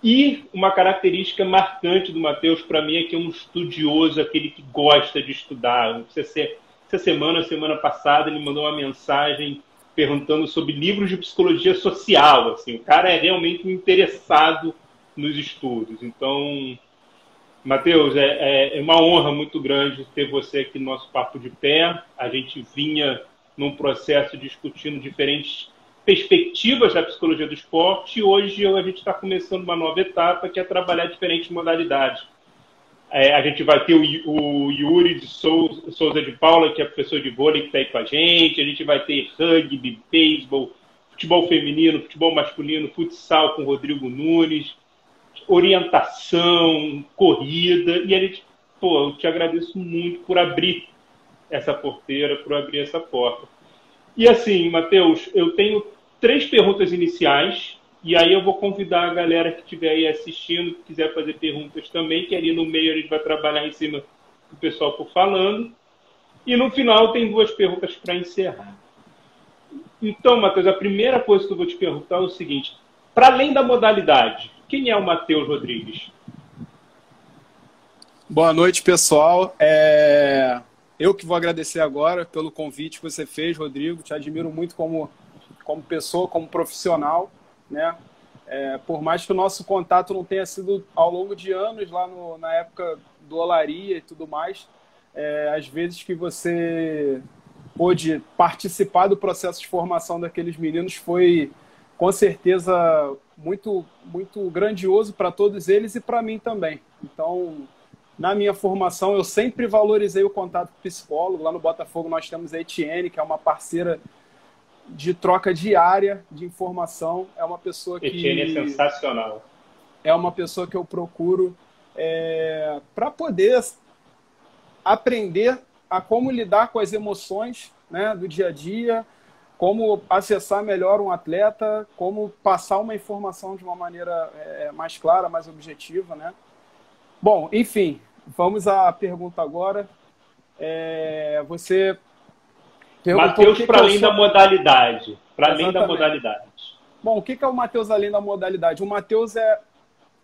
e uma característica marcante do Matheus, para mim, é que é um estudioso, aquele que gosta de estudar. Essa semana, semana passada, ele mandou uma mensagem perguntando sobre livros de psicologia social. Assim, o cara é realmente interessado nos estudos. Então, Matheus, é, é, uma honra muito grande ter você aqui no nosso Papo de Pé. A gente vinha num processo discutindo diferentes perspectivas da psicologia do esporte e hoje a gente está começando uma nova etapa que é trabalhar diferentes modalidades. É, a gente vai ter o, o Yuri de Souza, Souza, de Paula, que é professor de vôlei, que está aí com a gente. A gente vai ter rugby, beisebol, futebol feminino, futebol masculino, futsal com Rodrigo Nunes, orientação, corrida. E a gente, pô, eu te agradeço muito por abrir essa porteira, por abrir essa porta. E assim, Matheus, eu tenho três perguntas iniciais e aí eu vou convidar a galera que estiver aí assistindo, que quiser fazer perguntas também, que ali no meio a gente vai trabalhar em cima do pessoal por falando. E no final tem duas perguntas para encerrar. Então, Matheus, a primeira coisa que eu vou te perguntar é o seguinte: para além da modalidade, quem é o Matheus Rodrigues? Boa noite, pessoal. É... Eu que vou agradecer agora pelo convite que você fez, Rodrigo. Te admiro muito como, como pessoa, como profissional né? É, por mais que o nosso contato não tenha sido ao longo de anos, lá no, na época do Olaria e tudo mais, é, às vezes que você pôde participar do processo de formação daqueles meninos foi, com certeza, muito, muito grandioso para todos eles e para mim também. Então, na minha formação, eu sempre valorizei o contato com o psicólogo. Lá no Botafogo nós temos a Etienne, que é uma parceira de troca diária de informação. É uma pessoa que. Etienne é sensacional. É uma pessoa que eu procuro é, para poder aprender a como lidar com as emoções né, do dia a dia, como acessar melhor um atleta, como passar uma informação de uma maneira é, mais clara, mais objetiva. Né? Bom, enfim, vamos à pergunta agora. É, você Matheus para além da modalidade. Para além da modalidade. Bom, o que é o Matheus além da modalidade? O Matheus é,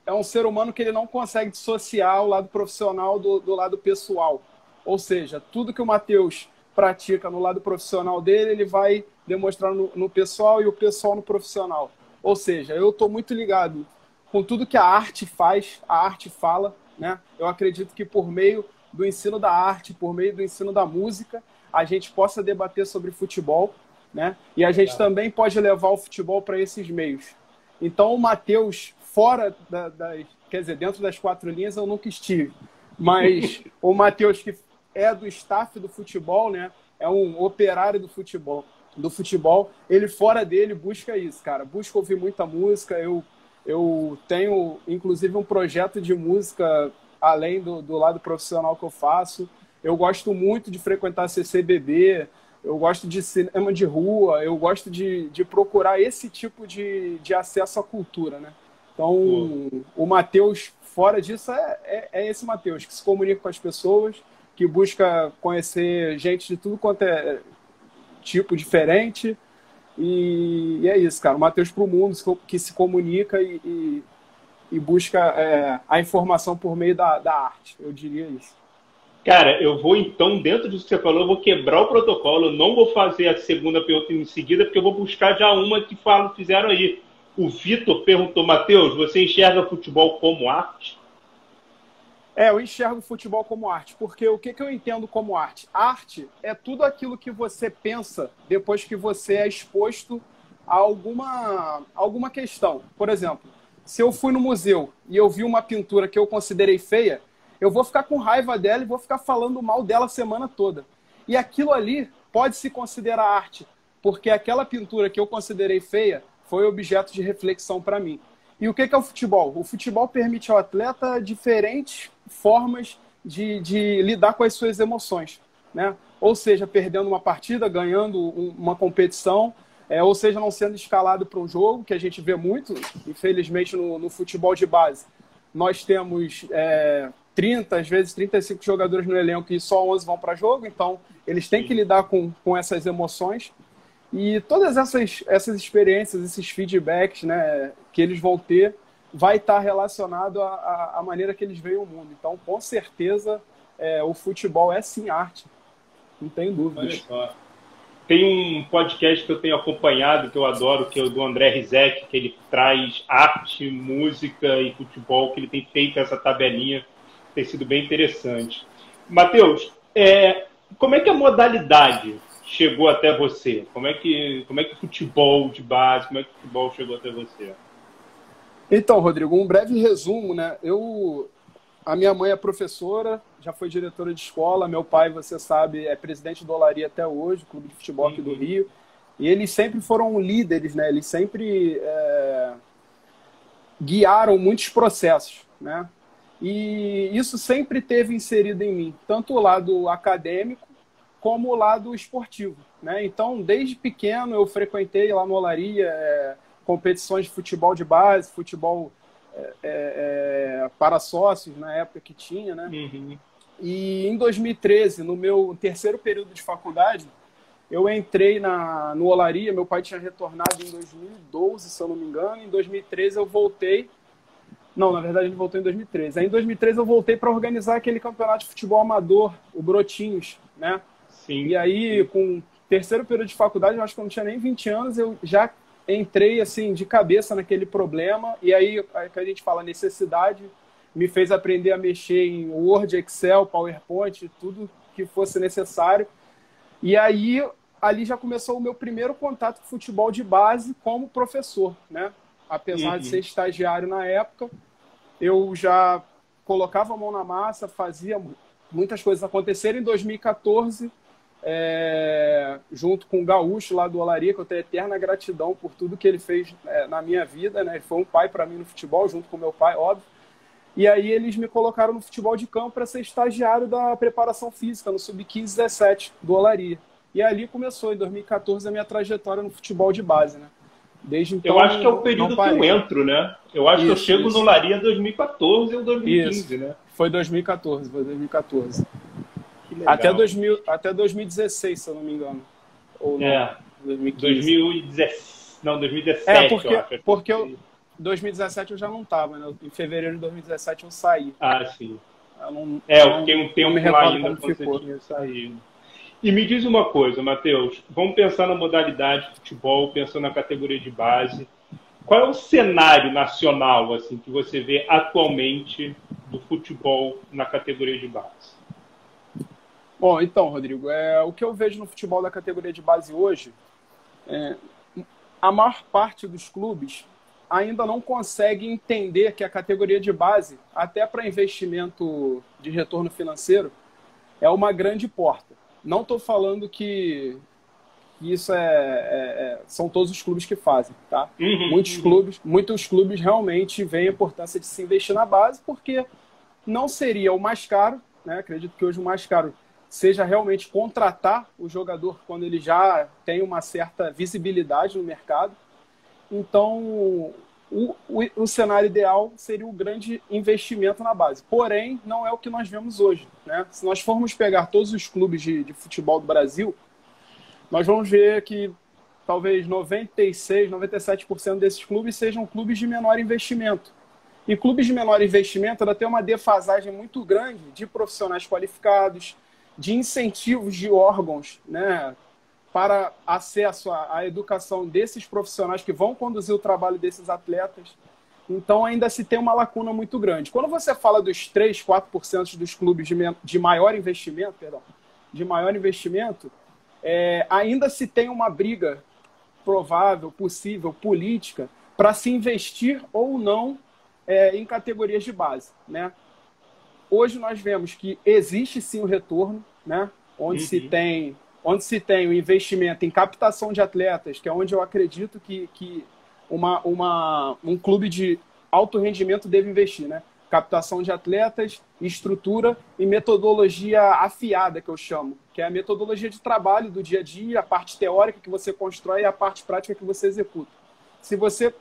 é um ser humano que ele não consegue dissociar o lado profissional do, do lado pessoal. Ou seja, tudo que o Matheus pratica no lado profissional dele, ele vai demonstrar no, no pessoal e o pessoal no profissional. Ou seja, eu estou muito ligado com tudo que a arte faz, a arte fala. Né? Eu acredito que por meio do ensino da arte, por meio do ensino da música, a gente possa debater sobre futebol, né? E a gente também pode levar o futebol para esses meios. Então, o Matheus, fora da, das, quer dizer, dentro das quatro linhas, eu nunca estive. Mas o Matheus, que é do staff do futebol, né? É um operário do futebol. Do futebol, ele fora dele busca isso, cara. Busca ouvir muita música. Eu, eu tenho, inclusive, um projeto de música além do, do lado profissional que eu faço. Eu gosto muito de frequentar CCBB, eu gosto de cinema de rua, eu gosto de, de procurar esse tipo de, de acesso à cultura, né? Então, o Matheus, fora disso, é, é, é esse Matheus, que se comunica com as pessoas, que busca conhecer gente de tudo quanto é tipo diferente. E, e é isso, cara. O Matheus para o mundo, que se comunica e, e, e busca é, a informação por meio da, da arte, eu diria isso. Cara, eu vou então, dentro disso que você falou, eu vou quebrar o protocolo. Eu não vou fazer a segunda pergunta em seguida, porque eu vou buscar já uma que falam, fizeram aí. O Vitor perguntou, Matheus, você enxerga futebol como arte? É, eu enxergo futebol como arte, porque o que, que eu entendo como arte? Arte é tudo aquilo que você pensa depois que você é exposto a alguma, alguma questão. Por exemplo, se eu fui no museu e eu vi uma pintura que eu considerei feia, eu vou ficar com raiva dela e vou ficar falando mal dela a semana toda. E aquilo ali pode se considerar arte, porque aquela pintura que eu considerei feia foi objeto de reflexão para mim. E o que é o futebol? O futebol permite ao atleta diferentes formas de, de lidar com as suas emoções. Né? Ou seja, perdendo uma partida, ganhando uma competição, é, ou seja, não sendo escalado para um jogo, que a gente vê muito, infelizmente, no, no futebol de base. Nós temos é, 30, às vezes 35 jogadores no elenco e só 11 vão para jogo, então eles têm que lidar com, com essas emoções. E todas essas, essas experiências, esses feedbacks né, que eles vão ter, vai estar relacionado à, à maneira que eles veem o mundo. Então, com certeza, é, o futebol é sim arte. Não tem dúvidas. Tem um podcast que eu tenho acompanhado, que eu adoro, que é o do André Rizek, que ele traz arte, música e futebol, que ele tem feito essa tabelinha. Tem sido bem interessante. Matheus, é, como é que a modalidade chegou até você? Como é que como é que o futebol de base, como é que o futebol chegou até você? Então, Rodrigo, um breve resumo, né? Eu a minha mãe é professora, já foi diretora de escola, meu pai, você sabe, é presidente do Olaria até hoje, clube de futebol aqui do uhum. Rio. E eles sempre foram líderes, né? Eles sempre é, guiaram muitos processos, né? E isso sempre teve inserido em mim, tanto o lado acadêmico como o lado esportivo. Né? Então, desde pequeno, eu frequentei lá no Olaria é, competições de futebol de base, futebol é, é, é, para sócios, na época que tinha. Né? Uhum. E em 2013, no meu terceiro período de faculdade, eu entrei na, no Olaria. Meu pai tinha retornado em 2012, se eu não me engano. Em 2013, eu voltei não, na verdade ele voltou em 2013. Aí em 2013 eu voltei para organizar aquele campeonato de futebol amador, o Brotinhos, né? Sim. E aí, com o terceiro período de faculdade, eu acho que eu não tinha nem 20 anos, eu já entrei assim de cabeça naquele problema. E aí, que a gente fala necessidade, me fez aprender a mexer em Word, Excel, PowerPoint, tudo que fosse necessário. E aí, ali já começou o meu primeiro contato com futebol de base como professor, né? Apesar uhum. de ser estagiário na época, eu já colocava a mão na massa, fazia muitas coisas acontecerem. Em 2014, é, junto com o Gaúcho lá do Olaria, que eu tenho eterna gratidão por tudo que ele fez é, na minha vida, né? Ele foi um pai para mim no futebol, junto com meu pai, óbvio. E aí eles me colocaram no futebol de campo para ser estagiário da preparação física no sub-15 17 do Olaria. E ali começou, em 2014, a minha trajetória no futebol de base, né? Desde então, eu acho que é o período que eu entro, né? Eu acho isso, que eu chego isso. no Laria 2014 ou 2015, isso. né? Foi 2014, foi 2014. Até, 2000, até 2016, se eu não me engano. Ou não, é. 2015. não, 2017, é, porque, eu acho. Porque eu, 2017 eu já não estava, né? Em fevereiro de 2017 eu saí. Ah, sim. Eu não, é, eu fiquei um tempo lá ainda quando você tinha saído. E me diz uma coisa, Matheus, vamos pensar na modalidade de futebol, pensando na categoria de base. Qual é o cenário nacional assim que você vê atualmente do futebol na categoria de base? Bom, então, Rodrigo, é, o que eu vejo no futebol da categoria de base hoje, é, a maior parte dos clubes ainda não consegue entender que a categoria de base, até para investimento de retorno financeiro, é uma grande porta. Não estou falando que isso é, é, é, são todos os clubes que fazem, tá? Uhum, muitos uhum. clubes, muitos clubes realmente veem a importância de se investir na base, porque não seria o mais caro, né? Acredito que hoje o mais caro seja realmente contratar o jogador quando ele já tem uma certa visibilidade no mercado. Então, o, o, o, cenário ideal seria o grande investimento na base. Porém, não é o que nós vemos hoje. Né? Se nós formos pegar todos os clubes de, de futebol do Brasil, nós vamos ver que talvez 96, 97% desses clubes sejam clubes de menor investimento. E clubes de menor investimento ainda tem uma defasagem muito grande de profissionais qualificados, de incentivos de órgãos, né? Para acesso à, à educação desses profissionais que vão conduzir o trabalho desses atletas. Então ainda se tem uma lacuna muito grande. Quando você fala dos 3, 4% dos clubes de, de maior investimento, perdão, de maior investimento, é, ainda se tem uma briga provável, possível, política, para se investir ou não é, em categorias de base. Né? Hoje nós vemos que existe sim o retorno, né? onde, uhum. se tem, onde se tem o investimento em captação de atletas, que é onde eu acredito que, que uma, uma, um clube de alto rendimento deve investir. Né? Captação de atletas, estrutura e metodologia afiada, que eu chamo, que é a metodologia de trabalho do dia a dia, a parte teórica que você constrói e a parte prática que você executa. Se você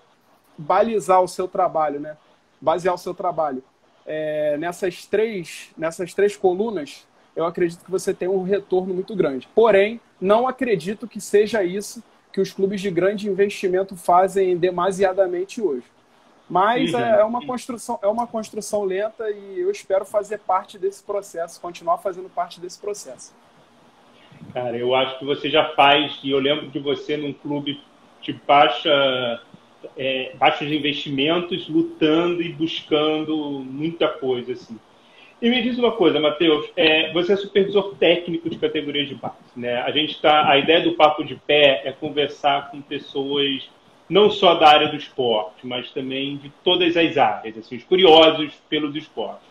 balizar o seu trabalho, né? basear o seu trabalho é, nessas, três, nessas três colunas, eu acredito que você tem um retorno muito grande. Porém, não acredito que seja isso que os clubes de grande investimento fazem demasiadamente hoje. Mas é, é, uma construção, é uma construção lenta e eu espero fazer parte desse processo, continuar fazendo parte desse processo. Cara, eu acho que você já faz, e eu lembro de você num clube de baixa é, baixos investimentos, lutando e buscando muita coisa. Assim. E me diz uma coisa, Matheus, é, você é supervisor técnico de categorias de base. Né? A gente tá, a ideia do papo de pé é conversar com pessoas não só da área do esporte, mas também de todas as áreas, assim, os curiosos pelos esportes.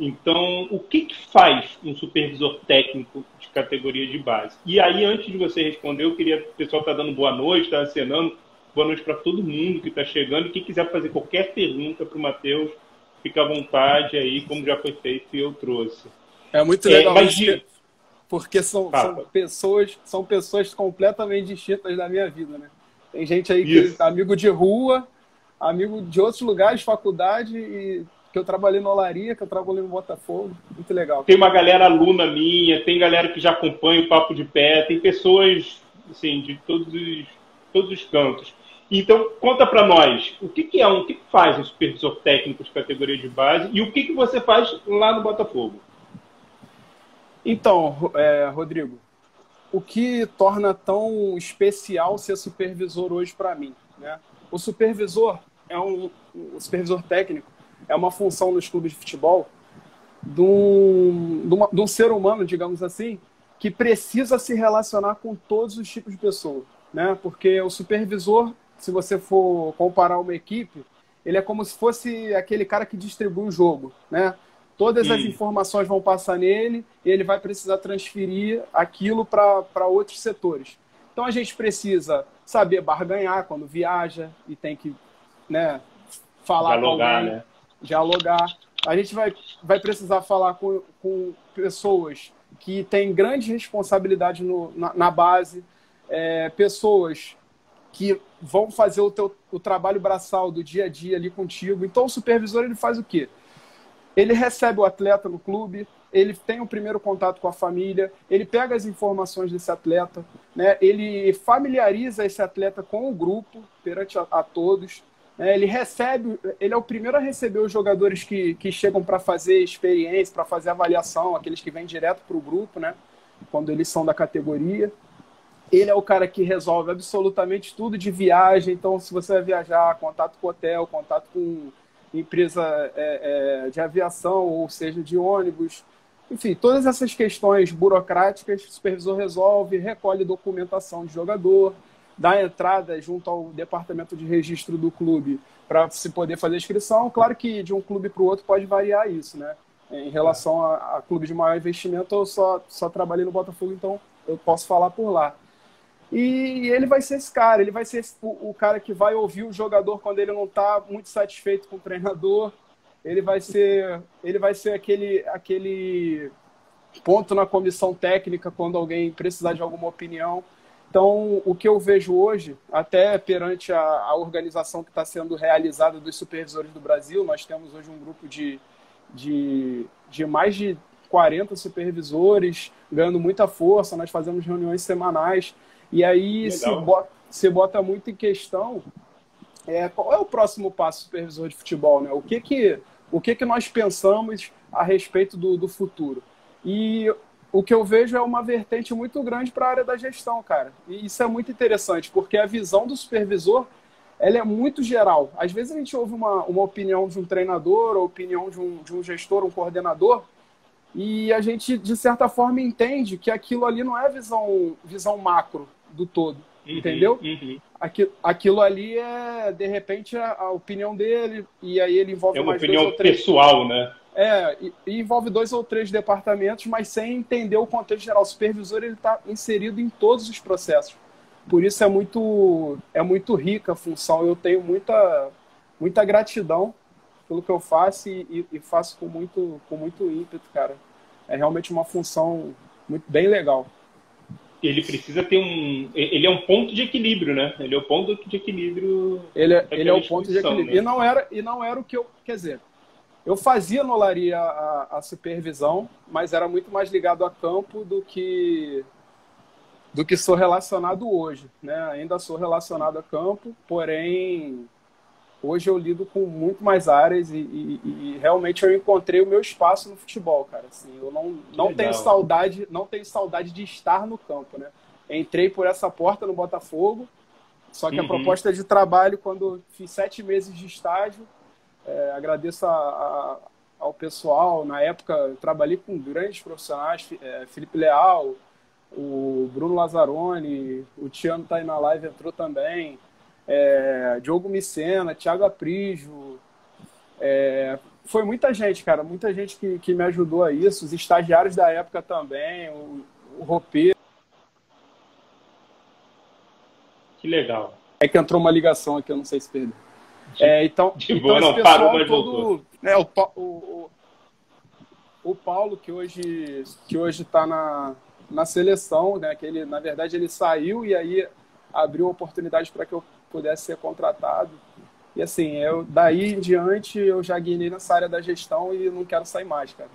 Então, o que, que faz um supervisor técnico de categoria de base? E aí, antes de você responder, eu queria. O pessoal está dando boa noite, está acenando. Boa noite para todo mundo que está chegando. E quem quiser fazer qualquer pergunta para o Matheus, fica à vontade aí, como já foi feito e eu trouxe. É muito legal, é, mas de... porque são, são, pessoas, são pessoas completamente distintas da minha vida, né? Tem gente aí que é amigo de rua, amigo de outros lugares, faculdade, e que eu trabalhei no Olaria, que eu trabalhei no Botafogo. Muito legal. Tem uma galera aluna minha, tem galera que já acompanha o Papo de Pé, tem pessoas assim, de todos os, todos os cantos. Então, conta para nós, o que, que, é o que, faz um supervisor técnico de categoria de base e o que, que você faz lá no Botafogo? Então, é, Rodrigo, o que torna tão especial ser supervisor hoje para mim? Né? O supervisor é um supervisor técnico é uma função nos clubes de futebol de um, de, uma, de um ser humano, digamos assim, que precisa se relacionar com todos os tipos de pessoas, né? Porque o supervisor se você for comparar uma equipe, ele é como se fosse aquele cara que distribui o jogo, né? Todas as informações vão passar nele e ele vai precisar transferir aquilo para outros setores. Então a gente precisa saber barganhar quando viaja e tem que né, falar dialogar, com alguém, né? dialogar. A gente vai, vai precisar falar com, com pessoas que têm grande responsabilidade no, na, na base, é, pessoas que vão fazer o, teu, o trabalho braçal do dia a dia ali contigo. Então, o supervisor ele faz o quê? Ele recebe o atleta no clube, ele tem o primeiro contato com a família, ele pega as informações desse atleta, né? ele familiariza esse atleta com o grupo perante a, a todos. Né? Ele recebe, ele é o primeiro a receber os jogadores que, que chegam para fazer experiência, para fazer avaliação, aqueles que vêm direto para o grupo, né? quando eles são da categoria. Ele é o cara que resolve absolutamente tudo de viagem. Então, se você vai viajar, contato com hotel, contato com empresa é, é, de aviação, ou seja, de ônibus. Enfim, todas essas questões burocráticas, o supervisor resolve, recolhe documentação de jogador, dá entrada junto ao departamento de registro do clube para se poder fazer inscrição. Claro que de um clube para o outro pode variar isso, né? Em relação a, a clube de maior investimento, eu só, só trabalhei no Botafogo, então eu posso falar por lá. E ele vai ser esse cara, ele vai ser o, o cara que vai ouvir o jogador quando ele não está muito satisfeito com o treinador. Ele vai ser, ele vai ser aquele, aquele ponto na comissão técnica quando alguém precisar de alguma opinião. Então, o que eu vejo hoje, até perante a, a organização que está sendo realizada dos supervisores do Brasil, nós temos hoje um grupo de, de, de mais de 40 supervisores, ganhando muita força, nós fazemos reuniões semanais. E aí se bota, se bota muito em questão é, qual é o próximo passo do supervisor de futebol, né? O que que, o que, que nós pensamos a respeito do, do futuro? E o que eu vejo é uma vertente muito grande para a área da gestão, cara. E isso é muito interessante, porque a visão do supervisor ela é muito geral. Às vezes a gente ouve uma, uma opinião de um treinador, ou opinião de um, de um gestor, um coordenador, e a gente, de certa forma, entende que aquilo ali não é visão, visão macro do todo, uhum, entendeu? Uhum. Aquilo, aquilo ali é, de repente, a, a, opinião dele, e aí ele envolve é uma mais opinião pessoal, né? É, e, e, envolve dois ou três departamentos, mas sem entender o contexto geral. O supervisor ele está inserido em todos os processos. Por isso é muito, é muito rica a função. Eu tenho muita, muita gratidão pelo que eu faço e, e, faço com muito, com muito ímpeto, cara. É realmente uma função muito, bem legal. Ele precisa ter um. Ele é um ponto de equilíbrio, né? Ele é o ponto de equilíbrio. Ele é, ele é o ponto de equilíbrio. Né? E, não era, e não era o que eu. Quer dizer, eu fazia no Laria a, a supervisão, mas era muito mais ligado a campo do que do que sou relacionado hoje, né? Ainda sou relacionado a campo, porém hoje eu lido com muito mais áreas e, e, e, realmente eu encontrei o meu espaço no futebol, cara. Assim, eu não, não tenho saudade, não tenho saudade de estar no campo, né? Entrei por essa porta no Botafogo, só que uhum. a proposta de trabalho, quando fiz sete meses de estágio, é, agradeço a, a, ao pessoal. Na época, eu trabalhei com grandes profissionais, é, Felipe Leal, o Bruno Lazzaroni, o Tiano está aí na live, entrou também é, Diogo Micena, Thiago Aprijo. É, foi muita gente, cara, muita gente que, que me ajudou a isso, os estagiários da época também, o, o roupeiro. Que legal. É que entrou uma ligação aqui, eu não sei se perdeu. É, então, de então boa, não parou, mas todo, né, o, o, o, Paulo, que hoje que hoje está na, na seleção, né, que ele, na verdade, ele saiu e aí abriu oportunidade para que eu pudesse ser contratado. E assim, eu daí em diante eu já guinei nessa área da gestão e não quero sair mais, cara.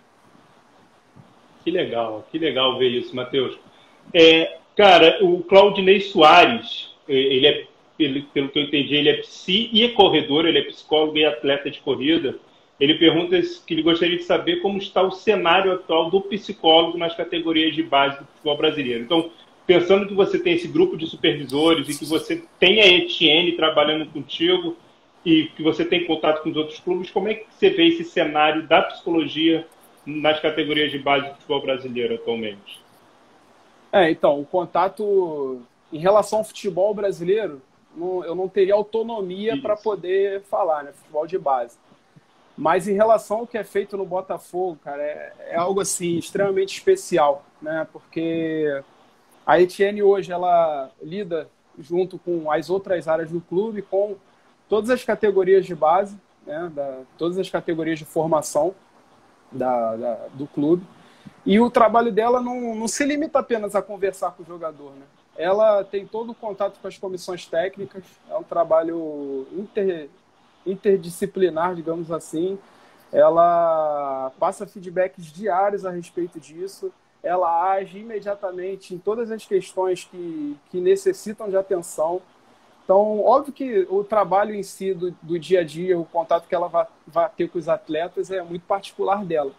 Que legal, que legal ver isso, Matheus. É, cara, o Claudinei Soares, é, ele é, ele, pelo que eu entendi, ele é psi e é corredor, ele é psicólogo e atleta de corrida. Ele pergunta que ele gostaria de saber como está o cenário atual do psicólogo nas categorias de base do futebol brasileiro. Então, pensando que você tem esse grupo de supervisores e que você tem a Etienne trabalhando contigo e que você tem contato com os outros clubes, como é que você vê esse cenário da psicologia nas categorias de base do futebol brasileiro atualmente? É, então, o contato em relação ao futebol brasileiro, eu não teria autonomia para poder falar, né? Futebol de base. Mas em relação ao que é feito no Botafogo, cara, é, é algo assim extremamente especial, né? Porque a Etienne hoje ela lida junto com as outras áreas do clube com todas as categorias de base, né, da, todas as categorias de formação da, da, do clube. E o trabalho dela não, não se limita apenas a conversar com o jogador. Né? Ela tem todo o contato com as comissões técnicas, é um trabalho inter, interdisciplinar, digamos assim. Ela passa feedbacks diários a respeito disso ela age imediatamente em todas as questões que, que necessitam de atenção. Então, óbvio que o trabalho em si do, do dia a dia, o contato que ela vai, vai ter com os atletas é muito particular dela.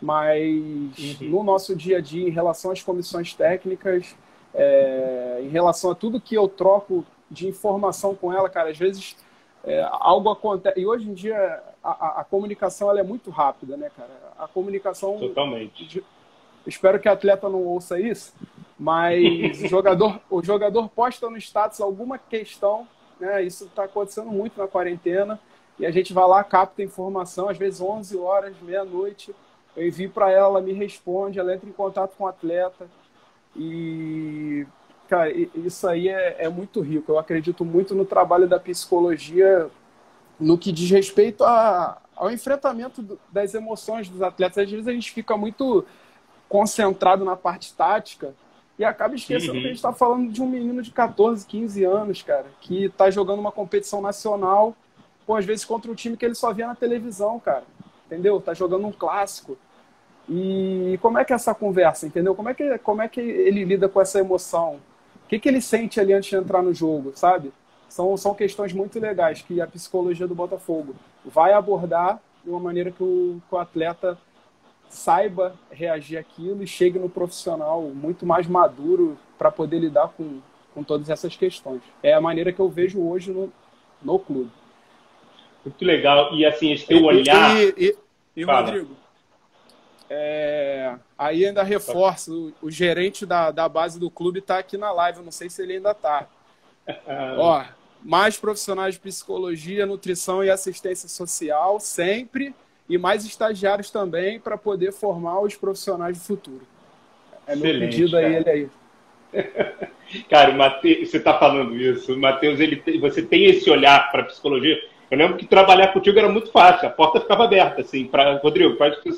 Mas uhum. no nosso dia a dia, em relação às comissões técnicas, é, em relação a tudo que eu troco de informação com ela, cara, às vezes é, algo acontece. E hoje em dia a, a, a, comunicação ela é muito rápida, né, cara? A comunicação. Totalmente. De, Espero que o atleta não ouça isso, mas o jogador, o jogador posta no status alguma questão, né? Isso está acontecendo muito na quarentena e a gente vai lá, capta informação, às vezes 11 horas, meia-noite, eu envio para ela, ela me responde, ela entra em contato com o atleta e cara, isso aí é, é muito rico. Eu acredito muito no trabalho da psicologia no que diz respeito a, ao enfrentamento das emoções dos atletas. Às vezes a gente fica muito concentrado na parte tática e acaba esquecendo uhum. que a gente está falando de um menino de 14, 15 anos, cara, que está jogando uma competição nacional, pô, às vezes contra um time que ele só via na televisão, cara. Entendeu? Tá jogando um clássico. E como é que é essa conversa, entendeu? Como é que, como é que ele lida com essa emoção? O que, que ele sente ali antes de entrar no jogo, sabe? São, são questões muito legais que a psicologia do Botafogo vai abordar de uma maneira que o, que o atleta saiba reagir àquilo e chegue no profissional muito mais maduro para poder lidar com, com todas essas questões. É a maneira que eu vejo hoje no, no clube. Muito legal. E assim, esse teu olhar. E, e, e, e Rodrigo, é, aí ainda reforço, o, o, gerente da, da base do clube está aqui na live, eu não sei se ele ainda está. Ó, mais profissionais de psicologia, nutrição e assistência social, sempre, e mais estagiários também, para poder formar os profissionais do futuro. É meu Excelente, pedido a ele aí. Cara, Mateus, você está falando isso. O Matheus, ele, você tem esse olhar para psicologia. Eu lembro que trabalhar contigo era muito fácil, a porta ficava aberta, assim, para Rodrigo, faz o que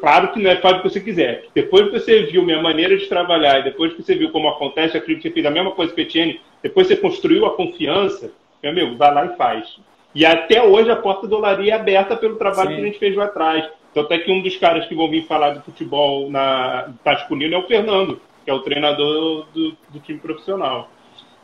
Claro que não é faz o que você quiser. Depois que você viu minha maneira de trabalhar e depois que você viu como acontece, acredito que você fez a mesma coisa que a Etienne, depois você construiu a confiança, meu amigo, vai lá e faz. E até hoje a porta do Olaria é aberta pelo trabalho Sim. que a gente fez lá atrás. Então, até que um dos caras que vão vir falar de futebol na Tascunino é o Fernando, que é o treinador do, do time profissional.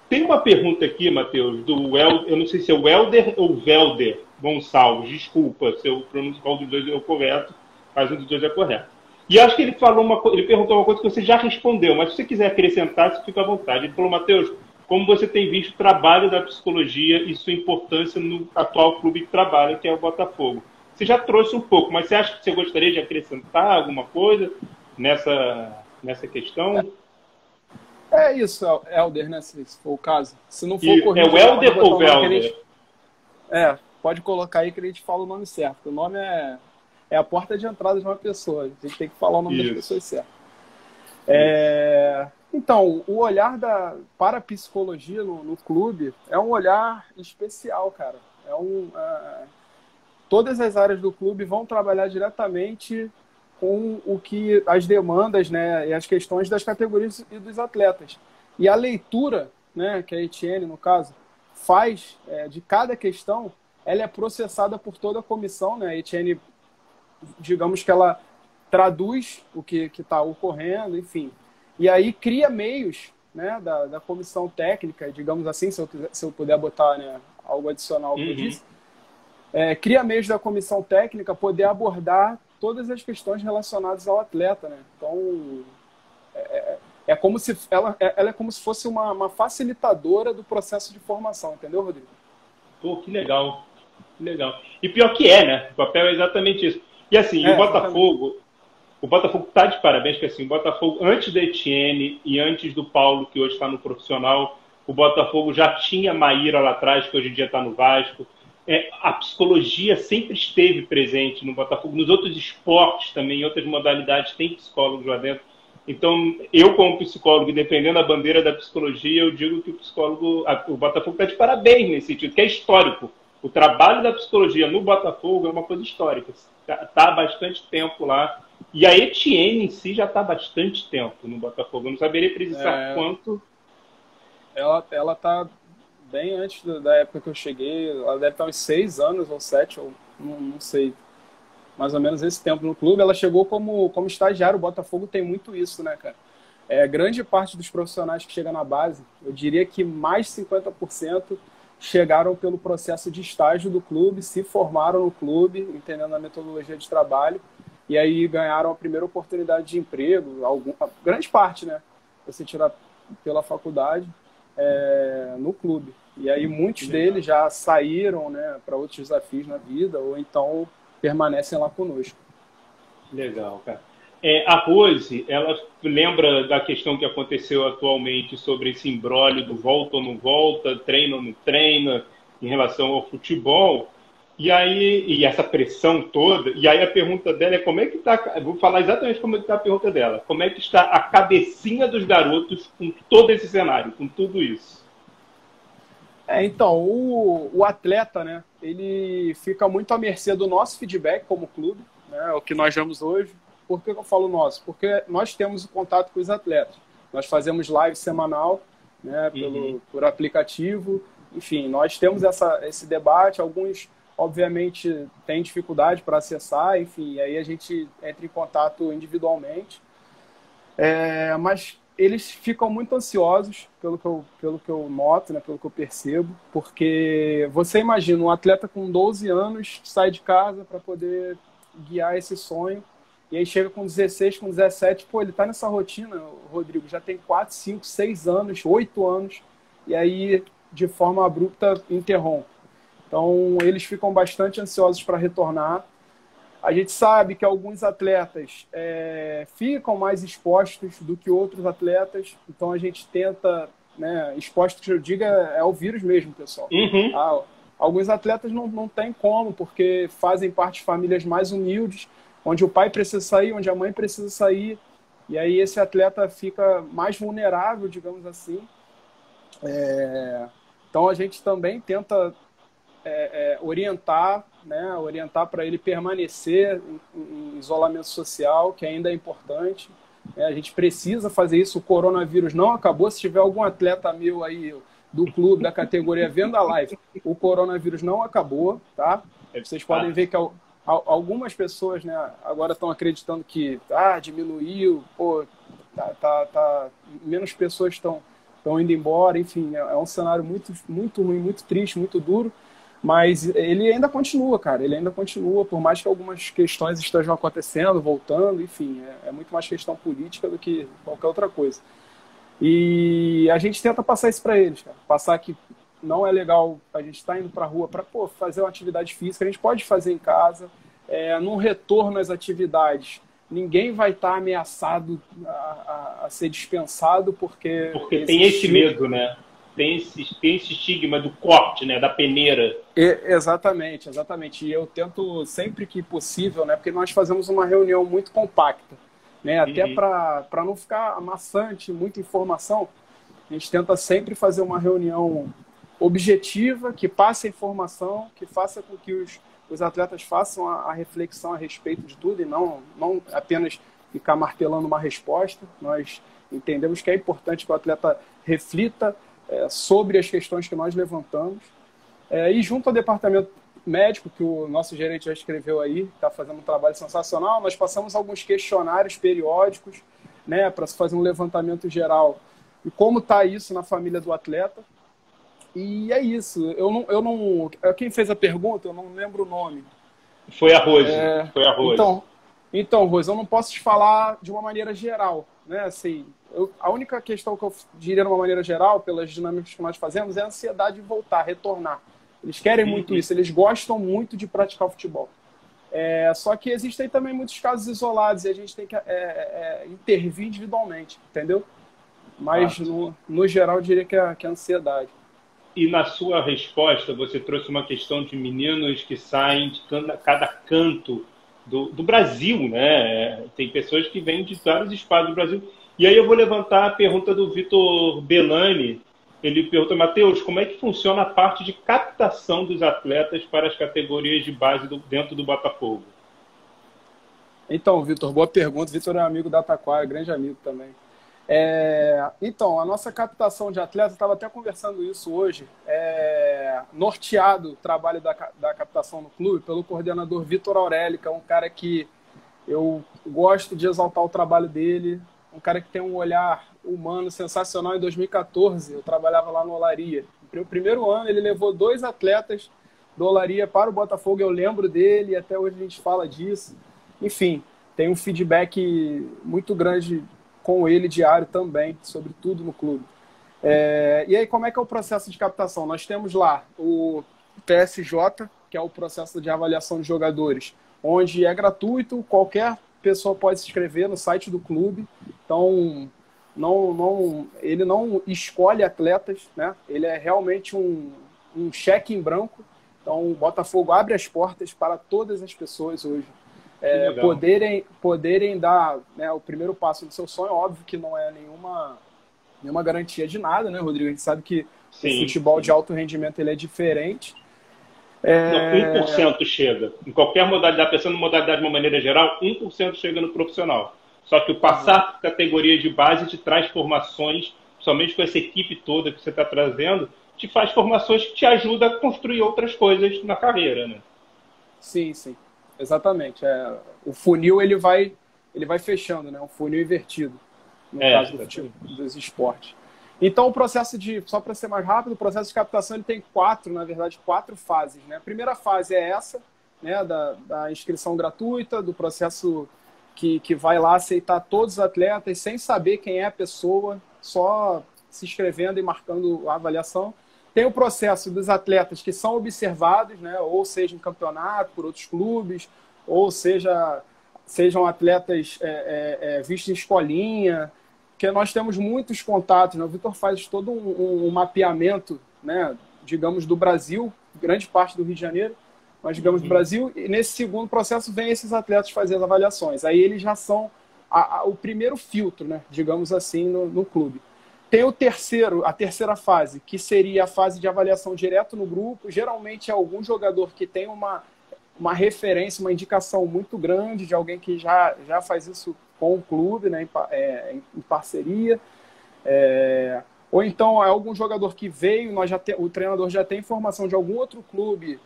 Tem uma pergunta aqui, Matheus, do El, eu não sei se é o Helder ou Velder Gonçalves, desculpa se eu pronuncio qual dos dois é o correto, mas um dos dois é correto. E acho que ele falou uma ele perguntou uma coisa que você já respondeu, mas se você quiser acrescentar, você fica à vontade. Ele falou, Matheus, como você tem visto o trabalho da psicologia e sua importância no atual clube que trabalha, que é o Botafogo. Você já trouxe um pouco, mas você acha que você gostaria de acrescentar alguma coisa nessa, nessa questão? É isso, Helder, né? Se for o caso. Se não for e, corrido, É o Helder ou o Velder? É, pode colocar aí que a gente fala o nome certo. O nome é é a porta de entrada de uma pessoa. A gente tem que falar o nome Isso. das pessoas certas. É... Então, o olhar da para a psicologia no, no, clube é um olhar especial, cara. É um, uh... todas as áreas do clube vão trabalhar diretamente com o que as demandas, né, e as questões das categorias e dos atletas. E a leitura, né, que a Etienne no caso faz é, de cada questão, ela é processada por toda a comissão, né? A Etienne digamos que ela traduz o que está ocorrendo, enfim. E aí cria meios né, da, da comissão técnica, digamos assim, se eu, se eu puder botar né, algo adicional que uhum. eu disse, é, cria meios da comissão técnica poder abordar todas as questões relacionadas ao atleta. Né? Então, é, é, é como se ela, é, ela é como se fosse uma, uma facilitadora do processo de formação, entendeu, Rodrigo? Pô, que legal. Que legal. E pior que é, né? O papel é exatamente isso. E assim, é, o Botafogo, o Botafogo está de parabéns, que assim, o Botafogo, antes da Etienne e antes do Paulo, que hoje está no profissional, o Botafogo já tinha Maíra lá atrás, que hoje em dia está no Vasco. É, a psicologia sempre esteve presente no Botafogo. Nos outros esportes também, em outras modalidades, tem psicólogos lá dentro. Então, eu, como psicólogo, dependendo da bandeira da psicologia, eu digo que o psicólogo, a, o Botafogo está de parabéns nesse sentido, que é histórico. O trabalho da psicologia no Botafogo é uma coisa histórica. Está tá há bastante tempo lá. E a Etienne em si já está há bastante tempo no Botafogo. Eu não saberia precisar é... quanto. Ela, ela tá bem antes da época que eu cheguei. Ela deve estar uns seis anos ou sete, ou não, não sei. Mais ou menos esse tempo no clube. Ela chegou como, como estagiário. O Botafogo tem muito isso, né, cara? É, grande parte dos profissionais que chegam na base, eu diria que mais 50% chegaram pelo processo de estágio do clube, se formaram no clube, entendendo a metodologia de trabalho, e aí ganharam a primeira oportunidade de emprego, algum, grande parte, né? Você tirar pela faculdade é, no clube. E aí muitos deles já saíram né, para outros desafios na vida, ou então permanecem lá conosco. Legal, cara. É, a Rose, ela lembra da questão que aconteceu atualmente sobre esse embrólio do volta ou não volta, treina ou não treina, em relação ao futebol. E aí, e essa pressão toda, e aí a pergunta dela é como é que está, vou falar exatamente como é que está a pergunta dela, como é que está a cabecinha dos garotos com todo esse cenário, com tudo isso? É, então, o, o atleta, né, ele fica muito à mercê do nosso feedback como clube, né, o que nós vemos hoje, por que eu falo nosso? Porque nós temos o contato com os atletas. Nós fazemos live semanal, né, pelo, uhum. por aplicativo. Enfim, nós temos essa, esse debate. Alguns, obviamente, têm dificuldade para acessar. Enfim, aí a gente entra em contato individualmente. É, mas eles ficam muito ansiosos, pelo que eu, pelo que eu noto, né, pelo que eu percebo, porque você imagina um atleta com 12 anos sai de casa para poder guiar esse sonho E aí chega com 16, com 17, pô, ele tá nessa rotina, Rodrigo, já tem 4, 5, 6 anos, 8 anos, e aí de forma abrupta interrompe. Então eles ficam bastante ansiosos para retornar. A gente sabe que alguns atletas é, ficam mais expostos do que outros atletas, então a gente tenta, né, expostos que eu diga é o vírus mesmo, pessoal. Uhum. Ah, alguns atletas não, não tem como, porque fazem parte de famílias mais humildes, onde o pai precisa sair, onde a mãe precisa sair, e aí esse atleta fica mais vulnerável, digamos assim. É... Então a gente também tenta é, é, orientar, né, orientar para ele permanecer em, em, isolamento social, que ainda é importante. É, a gente precisa fazer isso. O coronavírus não acabou. Se tiver algum atleta meu aí do clube, da categoria vendo a live, o coronavírus não acabou, tá? Vocês podem ver que algumas pessoas, né, agora estão acreditando que ah, diminuiu, pô, tá, tá, tá menos pessoas estão estão indo embora, enfim, é, é um cenário muito muito ruim, muito triste, muito duro, mas ele ainda continua, cara, ele ainda continua, por mais que algumas questões estejam acontecendo, voltando, enfim, é, é muito mais questão política do que qualquer outra coisa. E a gente tenta passar isso para eles, cara. Passar que não é legal a gente estar tá indo para a rua para fazer uma atividade física, a gente pode fazer em casa. É, num retorno às atividades, ninguém vai estar tá ameaçado a, a, a, ser dispensado porque. Porque tem esse medo, né? Tem esse, tem esse estigma do corte, né? Da peneira. Exatamente, exatamente. E eu tento sempre que possível, né? Porque nós fazemos uma reunião muito compacta, né? Até uhum. para não ficar amassante, muita informação. A gente tenta sempre fazer uma reunião objetiva, que passe a informação, que faça com que os, os atletas façam a, a, reflexão a respeito de tudo e não, não apenas ficar martelando uma resposta. Nós entendemos que é importante que o atleta reflita é, sobre as questões que nós levantamos. É, e junto ao departamento médico, que o nosso gerente já escreveu aí, está fazendo um trabalho sensacional, nós passamos alguns questionários periódicos né, para se fazer um levantamento geral e como está isso na família do atleta. E é isso. Eu não, eu não. Quem fez a pergunta, eu não lembro o nome. Foi a Rose. É... Foi a Rose. Então, então, Rose, eu não posso te falar de uma maneira geral, né? Assim, eu, a única questão que eu diria de uma maneira geral, pelas dinâmicas que nós fazemos, é a ansiedade de voltar, retornar. Eles querem muito isso, eles gostam muito de praticar o futebol. É, só que existem também muitos casos isolados e a gente tem que é, é, intervir individualmente, entendeu? Mas, ah. no, no geral, eu diria que é, que é a ansiedade. E na sua resposta, você trouxe uma questão de meninos que saem de cada canto do, do Brasil, né? Tem pessoas que vêm de vários espaços do Brasil. E aí eu vou levantar a pergunta do Vitor Belani. Ele pergunta, Matheus, como é que funciona a parte de captação dos atletas para as categorias de base do, dentro do Botafogo? Então, Vitor, boa pergunta. Vitor é um amigo da Taquara, grande amigo também. É, então, a nossa captação de atletas, estava até conversando isso hoje, é, norteado o trabalho da, da captação no clube pelo coordenador Vitor Aurélio, que é um cara que eu gosto de exaltar o trabalho dele, um cara que tem um olhar humano sensacional. Em 2014, eu trabalhava lá no Olaria. No primeiro ano, ele levou dois atletas do Olaria para o Botafogo, eu lembro dele, e até hoje a gente fala disso. Enfim, tem um feedback muito grande com ele diário também, sobre tudo no clube. É, e aí, como é que é o processo de captação? Nós temos lá o PSJ, que é o processo de avaliação de jogadores, onde é gratuito, qualquer pessoa pode se inscrever no site do clube. Então, não, não, ele não escolhe atletas, né? Ele é realmente um, um cheque em branco. Então, o Botafogo abre as portas para todas as pessoas hoje é, poderem, poderem dar né, o primeiro passo do seu sonho. Óbvio que não é nenhuma, nenhuma garantia de nada, né, Rodrigo? A gente sabe que sim, o futebol sim. de alto rendimento ele é diferente. É... Não, 1% chega. Em qualquer modalidade, pensando em modalidade de uma maneira geral, 1% chega no profissional. Só que o passar uhum. categoria de base te traz formações, somente com essa equipe toda que você está trazendo, te faz formações que te ajudam a construir outras coisas na carreira, né? Sim, sim. Exatamente. É, o funil ele vai, ele vai fechando, né? Um funil invertido, no é, caso do futebol, dos esportes. Então, o processo de, só para ser mais rápido, o processo de captação ele tem quatro, na verdade, quatro fases. Né? A primeira fase é essa, né, da, da inscrição gratuita, do processo que, que vai lá aceitar todos os atletas sem saber quem é a pessoa, só se inscrevendo e marcando a avaliação. Tem o processo dos atletas que são observados, né, ou seja em campeonato, por outros clubes, ou seja sejam atletas é, é, é, vistos em escolinha, que nós temos muitos contatos. Né? O Vitor faz todo um, um, mapeamento, né, digamos, do Brasil, grande parte do Rio de Janeiro, mas digamos do uhum. Brasil, e nesse segundo processo vem esses atletas fazer as avaliações. Aí eles já são a, a, o primeiro filtro, né, digamos assim, no, no clube. Tem o terceiro, a terceira fase, que seria a fase de avaliação direto no grupo. Geralmente é algum jogador que tem uma, uma referência, uma indicação muito grande de alguém que já, já faz isso com o clube, né, em, é, em parceria. É, ou então é algum jogador que veio, nós já te, o treinador já tem informação de algum outro clube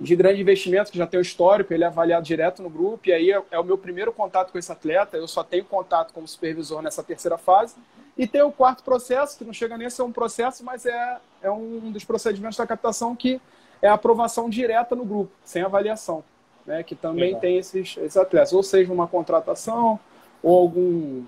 de grande investimento, que já tem o histórico, ele é avaliado direto no grupo, e aí é, é, o meu primeiro contato com esse atleta, eu só tenho contato como supervisor nessa terceira fase. E tem o quarto processo, que não chega nem a ser um processo, mas é, é um dos procedimentos da captação que é a aprovação direta no grupo, sem avaliação, né? que também Legal. tem esses, esses atletas. Ou seja, uma contratação, ou algum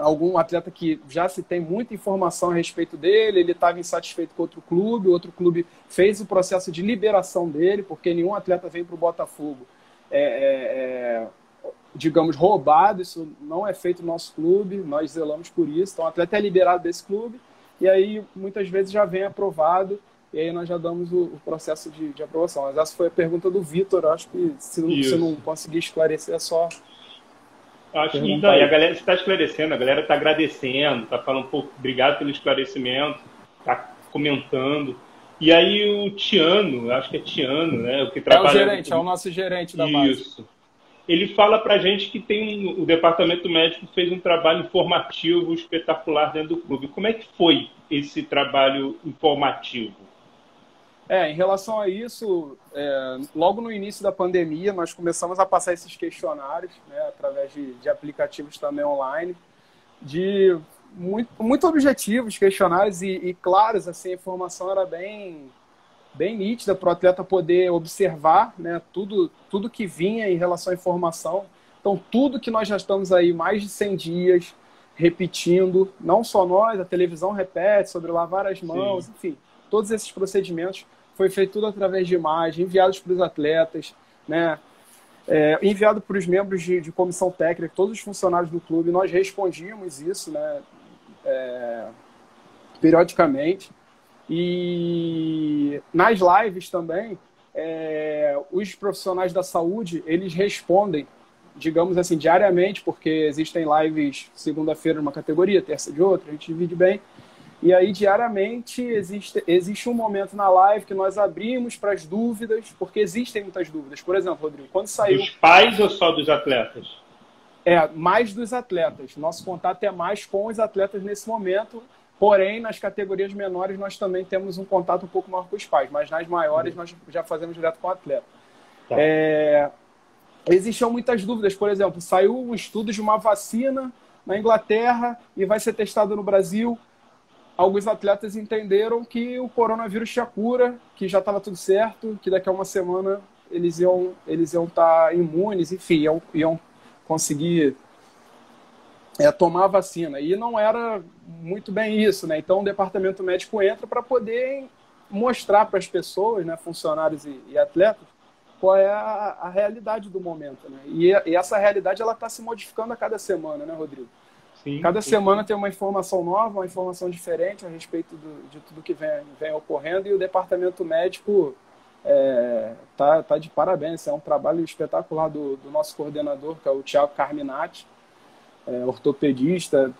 algum atleta que já se tem muita informação a respeito dele, ele estava insatisfeito com outro clube, outro clube fez o processo de liberação dele, porque nenhum atleta vem para o Botafogo, é, é, é, digamos, roubado, isso não é feito no nosso clube, nós zelamos por isso, então o atleta é liberado desse clube, e aí muitas vezes já vem aprovado, e aí nós já damos o, o processo de, de, aprovação. Mas essa foi a pergunta do Vitor, acho que se, se não conseguir esclarecer é só Acho que então, e a galera está esclarecendo, a galera está agradecendo, está falando, pô, obrigado pelo esclarecimento, está comentando. E aí o Tiano, acho que é Tiano, né? O que trabalha... É o gerente, é o nosso gerente da base. Isso. Ele fala para gente que tem um, o departamento médico fez um trabalho informativo espetacular dentro do clube. Como é que foi esse trabalho informativo? É, em relação a isso, é, logo no início da pandemia, nós começamos a passar esses questionários, né, através de, de aplicativos também online, de muito, muito objetivos, questionários e, e claros, assim, a informação era bem, bem nítida para o atleta poder observar né, tudo, tudo que vinha em relação à informação. Então, tudo que nós já estamos aí mais de 100 dias repetindo, não só nós, a televisão repete sobre lavar as mãos, Sim. enfim, todos esses procedimentos foi feito tudo através de imagem, enviados para os atletas, né? É, enviado para os membros de, de, comissão técnica, todos os funcionários do clube, nós respondíamos isso, né? É, periodicamente. E nas lives também, é, os profissionais da saúde, eles respondem, digamos assim, diariamente, porque existem lives segunda-feira numa categoria, terça de outra, a gente divide bem. E aí, diariamente, existe, existe um momento na live que nós abrimos para as dúvidas, porque existem muitas dúvidas. Por exemplo, Rodrigo, quando saiu. Dos pais ou só dos atletas? É, mais dos atletas. Nosso contato é mais com os atletas nesse momento. Porém, nas categorias menores, nós também temos um contato um pouco maior com os pais, mas nas maiores, nós já fazemos direto com o atleta. Tá. É, existiam muitas dúvidas. Por exemplo, saiu um estudo de uma vacina na Inglaterra e vai ser testado no Brasil alguns atletas entenderam que o coronavírus tinha cura, que já estava tudo certo, que daqui a uma semana eles iam eles iam estar tá imunes, enfim, iam, iam conseguir é, tomar a vacina. E não era muito bem isso, né? Então o departamento médico entra para poder mostrar para as pessoas, né, funcionários e, e, atletas, qual é a, a realidade do momento, né? E, e essa realidade ela está se modificando a cada semana, né, Rodrigo? Sim, Cada sim. semana tem uma informação nova, uma informação diferente a respeito do, de tudo que vem, vem ocorrendo e o departamento médico é, tá, tá de parabéns. É um trabalho espetacular do, do nosso coordenador, que é o Tiago Carminati, é, ortopedista,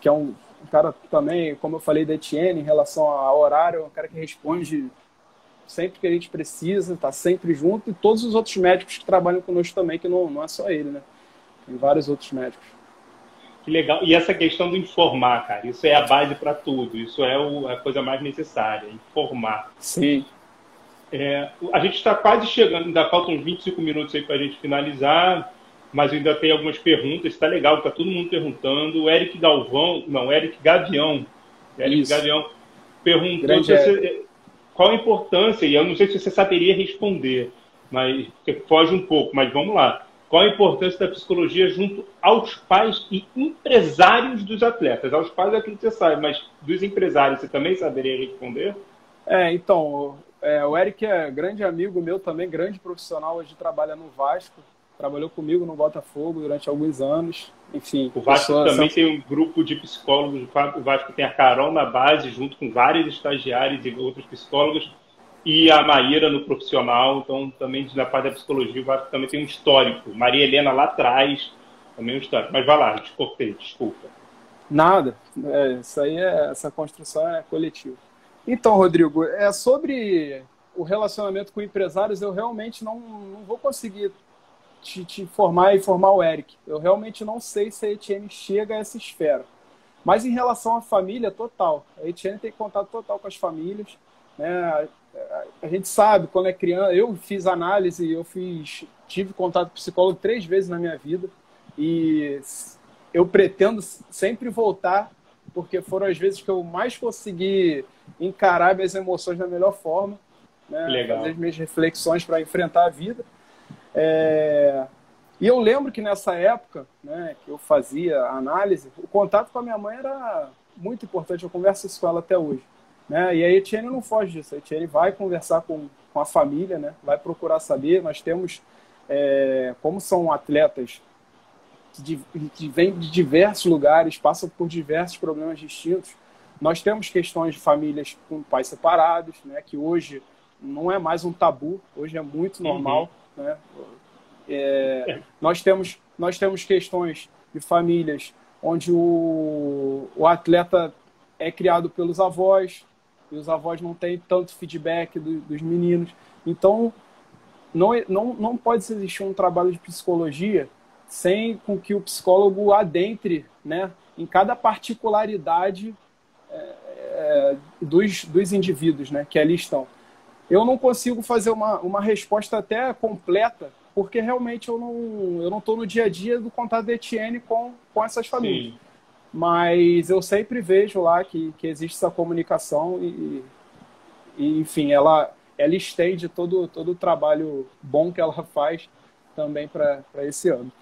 que é um, um, cara também, como eu falei da Etienne, em relação ao horário, é um cara que responde sempre que a gente precisa, está sempre junto, e todos os outros médicos que trabalham conosco também, que não, não é só ele, né? Tem vários outros médicos. Que legal. E essa questão do informar, cara, isso é a base para tudo. Isso é o, a coisa mais necessária, informar. Sim. É, a gente está quase chegando, ainda faltam uns 25 minutos aí para a gente finalizar, mas ainda tem algumas perguntas. Está legal, está todo mundo perguntando. O Eric Galvão, não, Eric Gavião. Eric isso. Gavião perguntou você, qual a importância, e eu não sei se você saberia responder, mas foge um pouco, mas vamos lá qual a importância da psicologia junto aos pais e empresários dos atletas? Aos pais é aquilo que você sabe, mas dos empresários você também saberia responder? É, então, é, o Eric é grande amigo meu também, grande profissional, hoje trabalha no Vasco, trabalhou comigo no Botafogo durante alguns anos, enfim. O Vasco também tem um grupo de psicólogos, o Vasco tem a Carol na base, junto com vários estagiários e outros psicólogos, e a Maíra no profissional, então também na parte da psicologia, o Vasco também tem um histórico. Maria Helena lá atrás, também um histórico. Mas vai lá, desculpei, desculpa. Nada, é, isso aí é, essa construção é coletiva. Então, Rodrigo, é sobre o relacionamento com empresários, eu realmente não, não vou conseguir te, te formar e formar o Eric. Eu realmente não sei se a Etienne chega a essa esfera. Mas em relação à família, total. A Etienne tem contato total com as famílias. Né? A gente sabe quando é criança. Eu fiz análise, eu fiz, tive contato com psicólogo três vezes na minha vida e eu pretendo sempre voltar porque foram as vezes que eu mais consegui encarar minhas emoções da melhor forma, né? Legal. fazer as minhas reflexões para enfrentar a vida. É... E eu lembro que nessa época, né, que eu fazia análise, o contato com a minha mãe era muito importante. Eu converso isso com ela até hoje. Né? E a Etienne não foge disso. A Etienne vai conversar com, com a família, né? vai procurar saber. Nós temos, é, como são atletas que, que vêm de diversos lugares, passam por diversos problemas distintos, nós temos questões de famílias com pais separados, né? que hoje não é mais um tabu, hoje é muito normal. Uhum. Né? É, é. nós, temos, nós temos questões de famílias onde o, o atleta é criado pelos avós, e os avós não têm tanto feedback do, dos meninos. Então, não, não, não pode existir um trabalho de psicologia sem com que o psicólogo adentre né, em cada particularidade é, é, dos, dos indivíduos né, que ali estão. Eu não consigo fazer uma, uma resposta até completa, porque realmente eu não eu não estou no dia a dia do contato da Etienne com, com essas famílias. Sim. Mas eu sempre vejo lá que, que existe essa comunicação e, e, enfim, ela, ela estende todo, todo o trabalho bom que ela faz também para esse ano.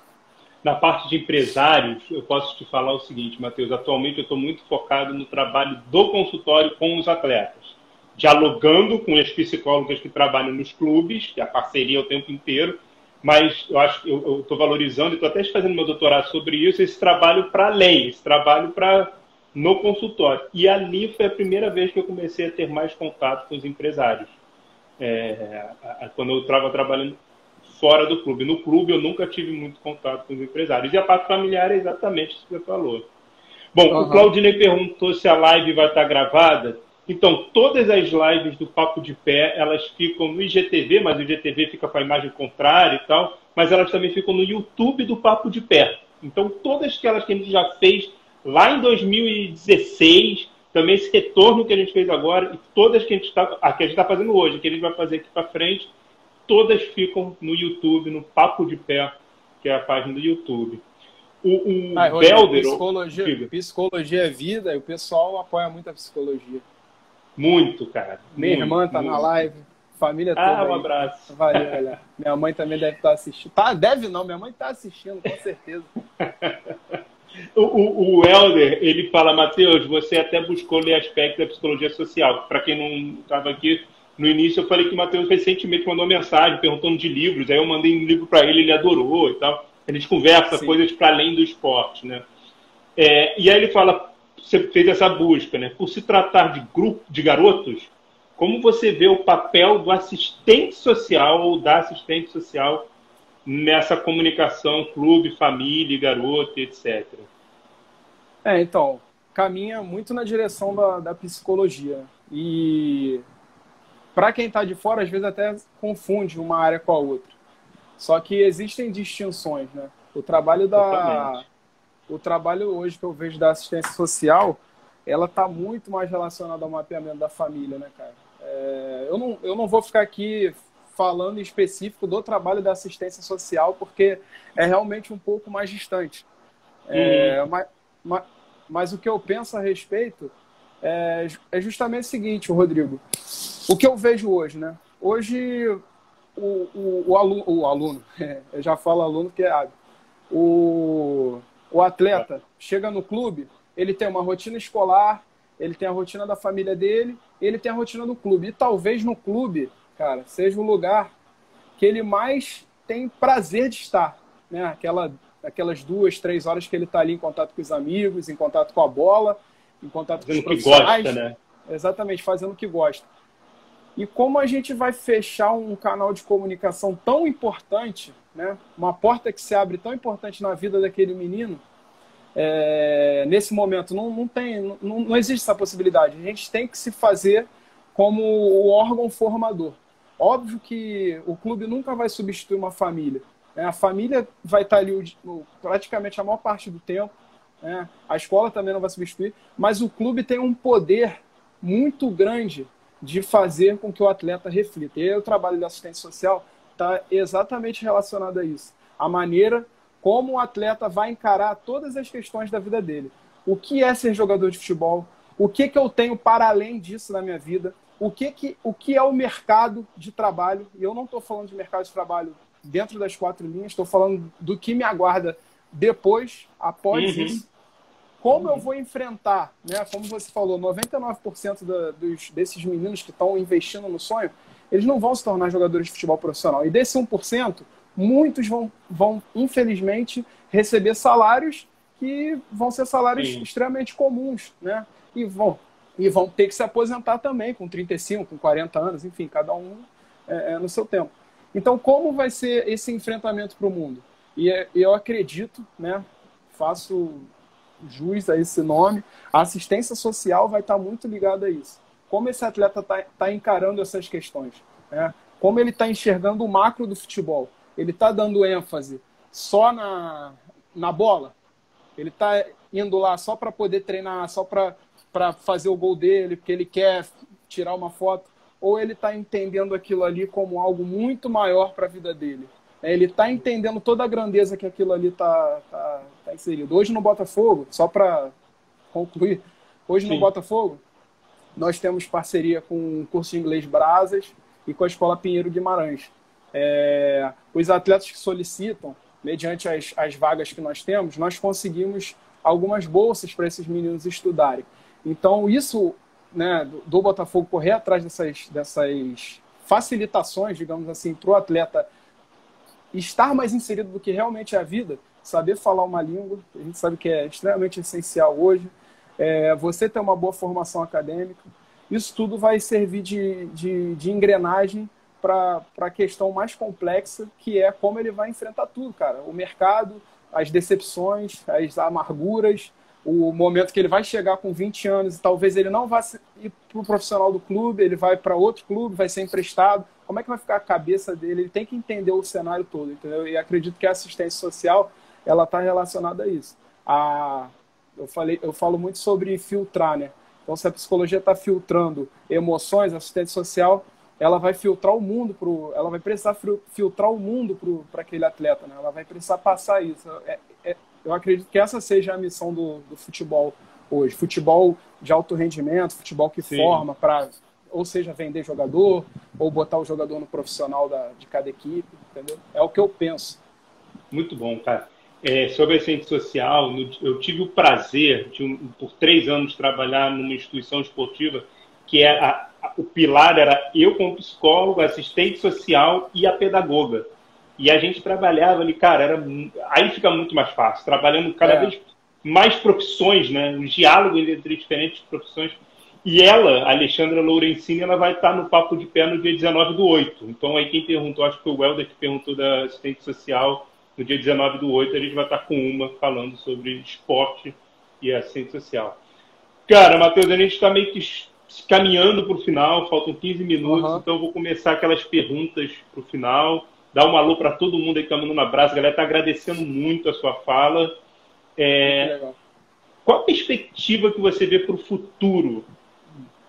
Na parte de empresários, eu posso te falar o seguinte, Matheus. Atualmente eu estou muito focado no trabalho do consultório com os atletas, dialogando com as psicólogas que trabalham nos clubes, a parceria o tempo inteiro, mas eu acho que eu estou valorizando e estou até fazendo meu doutorado sobre isso, esse trabalho para além, esse trabalho para no consultório. E ali foi a primeira vez que eu comecei a ter mais contato com os empresários. É, quando eu estava trabalhando fora do clube. No clube eu nunca tive muito contato com os empresários. E a parte familiar é exatamente isso que você falou. Bom, uhum. o Claudinei perguntou se a live vai estar gravada. Então, todas as lives do Papo de Pé, elas ficam no IGTV, mas o IGTV fica com a imagem contrária e tal, mas elas também ficam no YouTube do Papo de Pé. Então, todas aquelas que a gente já fez lá em 2016, também esse retorno que a gente fez agora, e todas que a gente está tá fazendo hoje, que a gente vai fazer aqui para frente, todas ficam no YouTube, no Papo de Pé, que é a página do YouTube. O, o ah, Belder... Psicologia, psicologia é vida e o pessoal apoia muito a psicologia. Muito, cara. Minha muito, irmã tá muito. na live. Família toda. Ah, um aí. abraço. Valeu, olha. Minha mãe também deve estar assistindo. Tá, deve não, minha mãe está assistindo, com certeza. o, o, o Helder, ele fala, Matheus, você até buscou ler aspecto da psicologia social. Para quem não estava aqui, no início eu falei que o Matheus recentemente mandou mensagem perguntando de livros. Aí eu mandei um livro para ele, ele adorou e tal. A gente conversa Sim. coisas para além do esporte, né? É, e aí ele fala, você fez essa busca, né? Por se tratar de grupo de garotos, como você vê o papel do assistente social ou da assistente social nessa comunicação clube, família, garoto, etc. É, então, caminha muito na direção da, da psicologia. E para quem está de fora, às vezes até confunde uma área com a outra. Só que existem distinções, né? O trabalho da, Totalmente o trabalho hoje que eu vejo da assistência social, ela está muito mais relacionada ao mapeamento da família, né, cara? É, eu, não, eu não vou ficar aqui falando em específico do trabalho da assistência social, porque é realmente um pouco mais distante. É, uhum. mas, mas, mas, o que eu penso a respeito é, é justamente o seguinte, Rodrigo. O que eu vejo hoje, né? Hoje o, o, o aluno, o aluno eu já falo aluno que é o, o atleta chega no clube, ele tem uma rotina escolar, ele tem a rotina da família dele, ele tem a rotina do clube. E talvez no clube, cara, seja o lugar que ele mais tem prazer de estar. Né? Aquela, aquelas duas, três horas que ele está ali em contato com os amigos, em contato com a bola, em contato fazendo com os profissionais. Que gosta, né? Exatamente, fazendo o que gosta. E como a gente vai fechar um canal de comunicação tão importante, né? uma porta que se abre tão importante na vida daquele menino, é, nesse momento não, não tem, não, não existe essa possibilidade. A gente tem que se fazer como o órgão formador. Óbvio que o clube nunca vai substituir uma família. Né? A família vai estar ali praticamente a maior parte do tempo. Né? A escola também não vai substituir. Mas o clube tem um poder muito grande de fazer com que o atleta reflita. E aí, o trabalho da assistência social está exatamente relacionado a isso. A maneira como o atleta vai encarar todas as questões da vida dele. O que é ser jogador de futebol? O que, que eu tenho para além disso na minha vida? O que, que, o que é o mercado de trabalho? E eu não estou falando de mercado de trabalho dentro das quatro linhas, estou falando do que me aguarda depois, após uhum. isso. Como eu vou enfrentar, né? Como você falou, 99% da, dos, desses meninos que estão investindo no sonho, eles não vão se tornar jogadores de futebol profissional. E desse 1%, muitos vão, vão infelizmente, receber salários que vão ser salários Sim. extremamente comuns, né? E vão, e vão ter que se aposentar também com 35, com 40 anos, enfim, cada um é, é no seu tempo. Então, como vai ser esse enfrentamento para o mundo? E é, eu acredito, né? Faço jus a esse nome. A assistência social vai estar muito ligada a isso. Como esse atleta está tá encarando essas questões? Né? Como ele está enxergando o macro do futebol? ele está dando ênfase só na, na bola? Ele está indo lá só para poder treinar, só para fazer o gol dele, porque ele quer tirar uma foto? Ou ele está entendendo aquilo ali como algo muito maior para a vida dele? É, ele está entendendo toda a grandeza que aquilo ali está tá, tá inserido. Hoje no Botafogo, só para concluir, hoje Sim. no Botafogo, nós temos parceria com o curso de inglês Brasas e com a Escola Pinheiro Guimarães. É, os atletas que solicitam, mediante as, as vagas que nós temos, nós conseguimos algumas bolsas para esses meninos estudarem. Então, isso né, do, do Botafogo correr atrás dessas, dessas facilitações, digamos assim, para o atleta estar mais inserido do que realmente é a vida, saber falar uma língua, a gente sabe que é extremamente essencial hoje, é, você ter uma boa formação acadêmica, isso tudo vai servir de, de, de engrenagem para a questão mais complexa, que é como ele vai enfrentar tudo, cara. O mercado, as decepções, as amarguras, o momento que ele vai chegar com 20 anos e talvez ele não vá ir para o profissional do clube, ele vai para outro clube, vai ser emprestado. Como é que vai ficar a cabeça dele? Ele tem que entender o cenário todo, entendeu? E acredito que a assistência social ela está relacionada a isso. A, eu, falei, eu falo muito sobre filtrar, né? Então, se a psicologia está filtrando emoções, a assistência social ela vai filtrar o mundo pro, ela vai precisar filtrar o mundo para aquele atleta, né? Ela vai precisar passar isso. É, é, eu acredito que essa seja a missão do, do futebol hoje, futebol de alto rendimento, futebol que Sim. forma para ou seja vender jogador ou botar o jogador no profissional da, de cada equipe, entendeu? É o que eu penso. Muito bom, cara. É, sobre a assistente social, eu tive o prazer de, por três anos, trabalhar numa instituição esportiva que é a, o pilar era eu como psicólogo, assistente social e a pedagoga. E a gente trabalhava ali, cara, era aí fica muito mais fácil, trabalhando cada é. vez mais profissões, né? Os diálogos entre diferentes profissões. E ela, Alexandra Lourencini, ela vai estar no Papo de Pé no dia 19 do 8. Então aí quem perguntou, acho que foi o Helder que perguntou da assistente social, no dia 19 do 8 a gente vai estar com uma falando sobre esporte e assistente social. Cara, Matheus, a gente está meio que caminhando para o final, faltam 15 minutos, uhum. então eu vou começar aquelas perguntas para o final. Dar um alô para todo mundo aí que está mandando um abraço. A galera está agradecendo muito a sua fala. É, qual a perspectiva que você vê para o futuro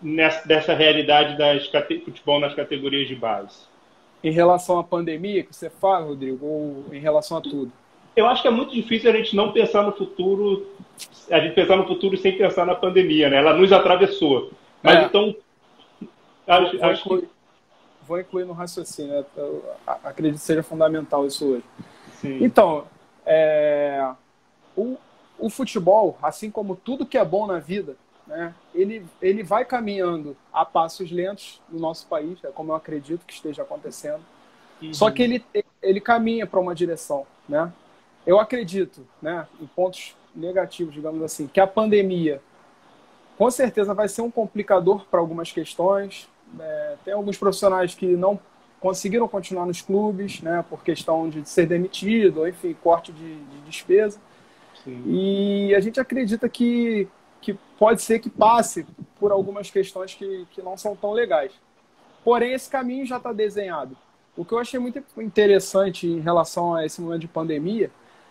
nessa, dessa realidade das futebol nas categorias de base? Em relação à pandemia que você fala, Rodrigo, ou em relação a tudo? Eu acho que é muito difícil a gente não pensar no futuro, a gente pensar no futuro sem pensar na pandemia, né? Ela nos atravessou. Mas é. então. Acho, vou, acho incluir, vou incluir no raciocínio. Né? Eu acredito que seja fundamental isso hoje. Sim. Então, é, o, o futebol, assim como tudo que é bom na vida, né, ele, ele vai caminhando a passos lentos no nosso país, é como eu acredito que esteja acontecendo. Uhum. Só que ele, ele caminha para uma direção. Né? Eu acredito, né, em pontos negativos, digamos assim, que a pandemia com certeza vai ser um complicador para algumas questões. É, tem alguns profissionais que não conseguiram continuar nos clubes, né, por questão de ser demitido, ou, enfim, corte de, de despesa. Sim. E a gente acredita que pode ser que passe por algumas questões que, que não são tão legais. Porém, esse caminho já está desenhado. O que eu achei muito interessante em relação a esse momento de pandemia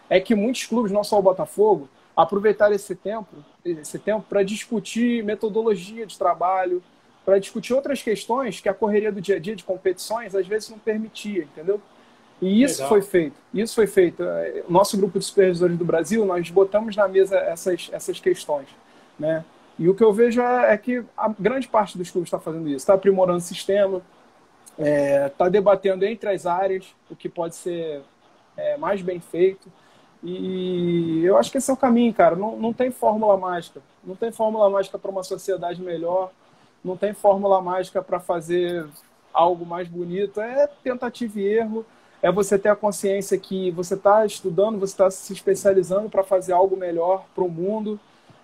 é que muitos clubes, não só o Botafogo, aproveitaram esse tempo esse tempo para discutir metodologia de trabalho, para discutir outras questões que a correria do dia a dia de competições às vezes não permitia, entendeu? E isso Legal. foi feito. Isso foi feito. O nosso grupo de supervisores do Brasil, nós botamos na mesa essas, essas questões, né? E o que eu vejo é, é que a grande parte dos clubes está fazendo isso, está aprimorando o sistema, está é, tá debatendo entre as áreas o que pode ser é, mais bem feito. E eu acho que esse é o caminho, cara. Não, não tem fórmula mágica. Não tem fórmula mágica para uma sociedade melhor. Não tem fórmula mágica para fazer algo mais bonito. É tentativa e erro. É você ter a consciência que você está estudando, você está se especializando para fazer algo melhor para o mundo.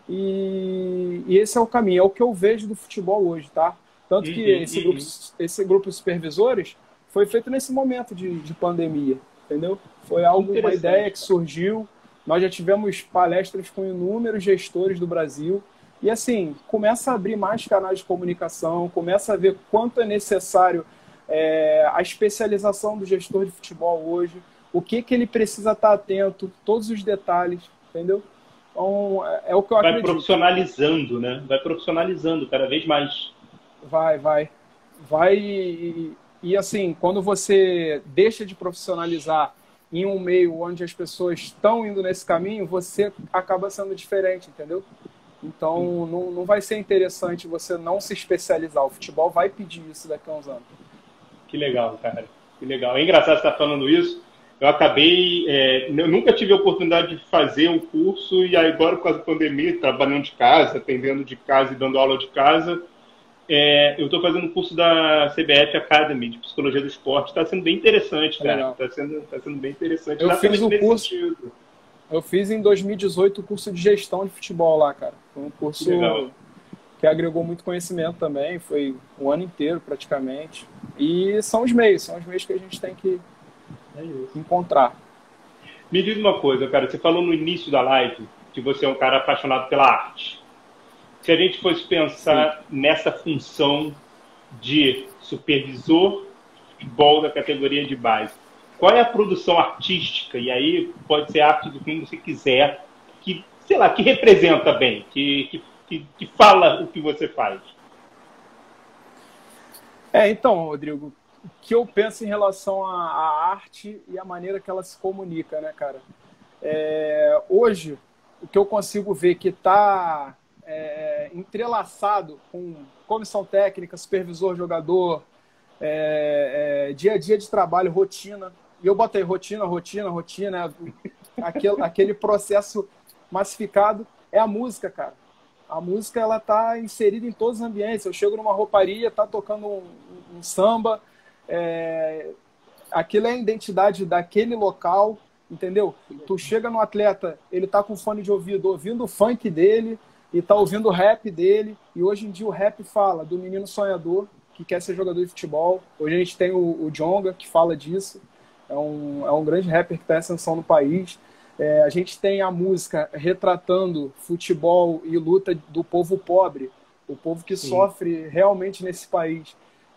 E, e, esse é o caminho. É o que eu vejo do futebol hoje, tá? Tanto que uhum, esse, uhum. Grupo, esse grupo de supervisores foi feito nesse momento de, de pandemia entendeu? Foi algo, uma ideia que surgiu. Nós já tivemos palestras com inúmeros gestores do Brasil. E assim, começa a abrir mais canais de comunicação, começa a ver quanto é necessário é, a especialização do gestor de futebol hoje, o que, que ele precisa estar atento, todos os detalhes, entendeu? Então, é, é o que eu vai acredito. Vai profissionalizando, né? Vai profissionalizando cada vez mais. Vai, vai. Vai e, e assim, quando você deixa de profissionalizar em um meio onde as pessoas estão indo nesse caminho, você acaba sendo diferente, entendeu? Então, não, não vai ser interessante você não se especializar. O futebol vai pedir isso daqui a uns anos. Que legal, cara. Que legal. É engraçado você estar falando isso. Eu acabei. É, eu nunca tive a oportunidade de fazer o um curso, e agora, por causa da pandemia, trabalhando de casa, atendendo de casa e dando aula de casa, é, eu estou fazendo um curso da CBF Academy de Psicologia do Esporte. Está sendo bem interessante, cara. Está sendo, tá sendo bem interessante. Eu fiz o curso. Sentido. Eu fiz em 2018 o curso de gestão de futebol lá, cara. Foi um curso que, que agregou muito conhecimento também. Foi um ano inteiro praticamente. E são os meios, são os meios que a gente tem que encontrar. Me diz uma coisa, cara. Você falou no início da live que você é um cara apaixonado pela arte se a gente fosse pensar Sim. nessa função de supervisor de futebol da categoria de base, qual é a produção artística? E aí pode ser arte do que você quiser, que, sei lá, que representa bem, que, que, que fala o que você faz. É, então, Rodrigo, o que eu penso em relação à, à arte e a maneira que ela se comunica, né, cara? É, hoje, o que eu consigo ver que está é, entrelaçado com comissão técnica, supervisor, jogador, é, é, dia a dia de trabalho, rotina. E eu botei rotina, rotina, rotina, aquele, aquele processo massificado. É a música, cara. A música ela tá inserida em todos os ambientes. Eu chego numa rouparia, tá tocando um, um samba. É, aquilo é a identidade daquele local, entendeu? Tu chega no atleta, ele tá com fone de ouvido, ouvindo o funk dele, e tá ouvindo o rap dele. E hoje em dia o rap fala do menino sonhador que quer ser jogador de futebol. Hoje a gente tem o, o Jonga que fala disso. É um, é um grande rapper que está em ascensão no país. É, a gente tem a música retratando futebol e luta do povo pobre, o povo que Sim. sofre realmente nesse país,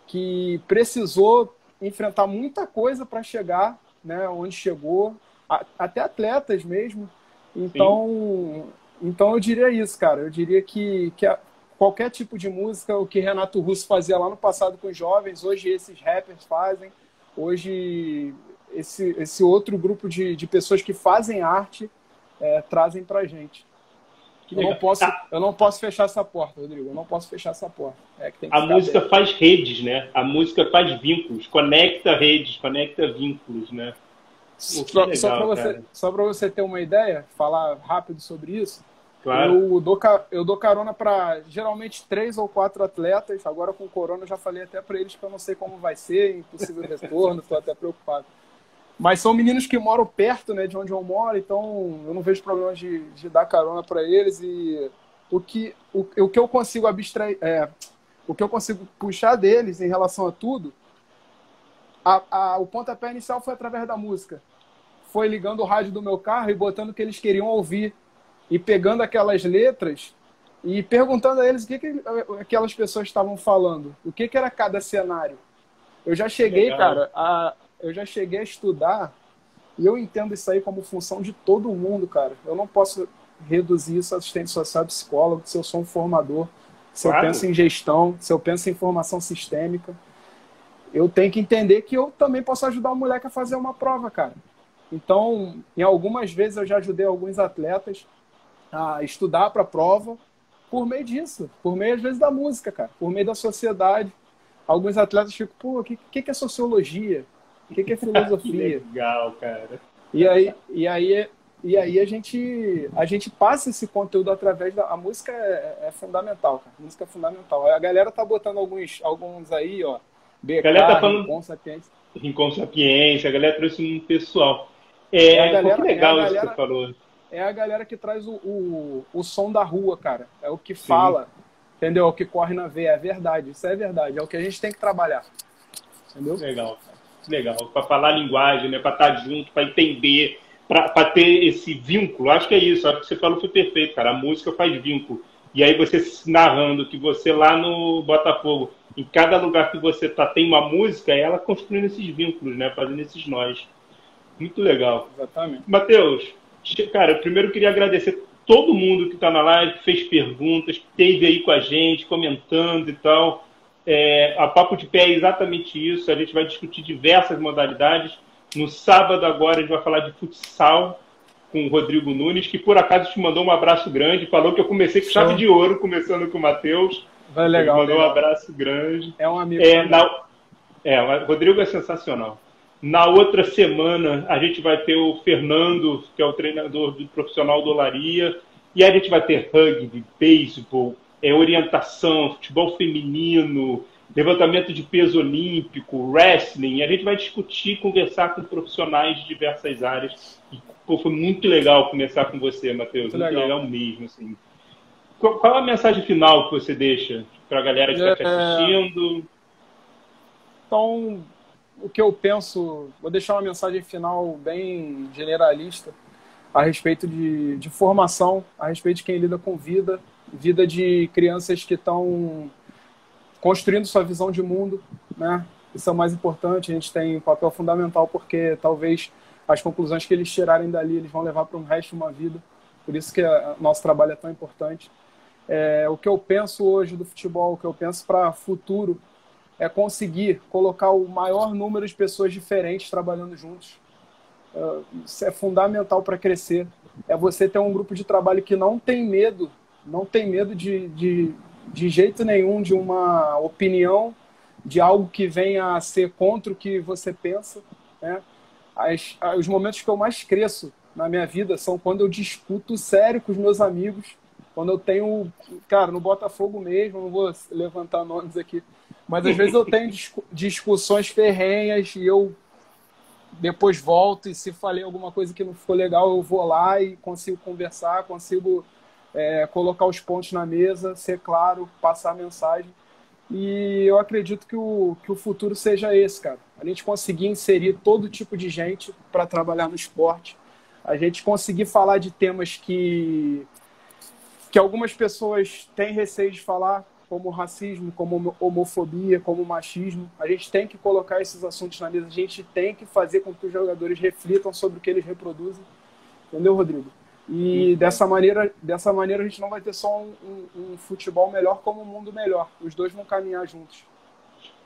que precisou enfrentar muita coisa para chegar né, onde chegou, a, até atletas mesmo. Então. Então eu diria isso, cara. Eu diria que, que a, qualquer tipo de música, o que Renato Russo fazia lá no passado com os jovens, hoje esses rappers fazem. Hoje esse, esse outro grupo de, de pessoas que fazem arte é, trazem pra gente. Eu não, posso, tá. eu não posso fechar essa porta, Rodrigo. Eu não posso fechar essa porta. É a música faz redes, né? A música faz vínculos, conecta redes, conecta vínculos, né? Pô, legal, só para você, só você ter uma ideia, falar rápido sobre isso. Claro. Eu dou, eu dou carona para geralmente três ou quatro atletas. Agora com o corona eu já falei até para eles que eu não sei como vai ser, impossível retorno, estou até preocupado. Mas são meninos que moram perto né, de onde eu moro, então eu não vejo problema de, de dar carona para eles. E o que, o, o que eu consigo abstrair, é, o que eu consigo puxar deles em relação a tudo, a, a, o pontapé inicial foi através da música. Foi ligando o rádio do meu carro e botando o que eles queriam ouvir. E pegando aquelas letras e perguntando a eles o que, que aquelas pessoas estavam falando, o que, que era cada cenário. Eu já cheguei, Legal. cara, a, eu já cheguei a estudar e eu entendo isso aí como função de todo mundo, cara. Eu não posso reduzir isso a assistente social, psicólogo, se eu sou um formador, se claro. eu penso em gestão, se eu penso em formação sistêmica. Eu tenho que entender que eu também posso ajudar o moleque a fazer uma prova, cara. Então, em algumas vezes eu já ajudei alguns atletas a estudar para a prova por meio disso, por meio às vezes da música, cara, por meio da sociedade. Alguns atletas ficam, pô, o que, que, é sociologia? O que, que é filosofia? que legal, cara. E aí, e aí, e aí a gente a gente passa esse conteúdo através da a música é, é fundamental, cara. A música é fundamental. A galera tá botando alguns alguns aí, ó. BK, a galera tá falando Rincon Sapiência. Rincon Sapiência, a galera trouxe um pessoal. É, é galera, que legal é isso galera, que você falou. É a galera que traz o, o, o som da rua, cara. É o que fala, Sim. entendeu? É o que corre na veia. É verdade, isso é verdade. É o que a gente tem que trabalhar. Entendeu? Legal, cara legal, para falar a linguagem, né, para estar tá junto, para entender, para ter esse vínculo. Acho que é isso, acho que você falou foi perfeito, cara. A música faz vínculo. E aí você narrando que você lá no Botafogo, em cada lugar que você tá tem uma música, é ela construindo esses vínculos, né, fazendo esses nós. Muito legal. Exatamente. Matheus, cara, eu primeiro queria agradecer todo mundo que está na live, fez perguntas, esteve aí com a gente, comentando e tal. É, a Papo de Pé é exatamente isso. A gente vai discutir diversas modalidades. No sábado, agora, a gente vai falar de futsal com o Rodrigo Nunes, que por acaso te mandou um abraço grande. Falou que eu comecei com chave de ouro, começando com o Matheus. Vai legal. Ele mandou legal. um abraço grande. É um amigo. É, na... é, o Rodrigo é sensacional. Na outra semana, a gente vai ter o Fernando, que é o treinador do profissional do Olaria. E a gente vai ter rugby, beisebol, é, orientação, futebol feminino, levantamento de peso olímpico, wrestling. A gente vai discutir, conversar com profissionais de diversas áreas. E, pô, foi muito legal conversar com você, Matheus. Muito, legal. legal. mesmo. Assim. Qual, qual, a mensagem final que você deixa para a galera que está é... te assistindo? Então, o que eu penso, vou deixar uma mensagem final bem generalista a respeito de, de formação, a respeito de quem lida com vida, vida de crianças que estão construindo sua visão de mundo, né? Isso é o mais importante, a gente tem um papel fundamental porque talvez as conclusões que eles tirarem dali eles vão levar para um resto de uma vida. Por isso que o nosso trabalho é tão importante. É, o que eu penso hoje do futebol, o que eu penso para futuro é conseguir colocar o maior número de pessoas diferentes trabalhando juntos. É, isso é fundamental para crescer. É você ter um grupo de trabalho que não tem medo não tem medo de, de, de jeito nenhum de uma opinião, de algo que venha a ser contra o que você pensa. Né? As, os momentos que eu mais cresço na minha vida são quando eu discuto sério com os meus amigos, quando eu tenho, cara, no Botafogo mesmo, não vou levantar nomes aqui, mas às vezes eu tenho discussões ferrenhas e eu depois volto e se falei alguma coisa que não ficou legal, eu vou lá e consigo conversar, consigo é, colocar os pontos na mesa, ser claro, passar a mensagem. E eu acredito que o, que o futuro seja esse, cara. A gente conseguir inserir todo tipo de gente para trabalhar no esporte. A gente conseguir falar de temas que, que algumas pessoas têm receio de falar, como racismo, como homofobia, como machismo. A gente tem que colocar esses assuntos na mesa. A gente tem que fazer com que os jogadores reflitam sobre o que eles reproduzem. Entendeu, Rodrigo? E dessa maneira, dessa maneira a gente não vai ter só um, um, um, futebol melhor como um mundo melhor. Os dois vão caminhar juntos.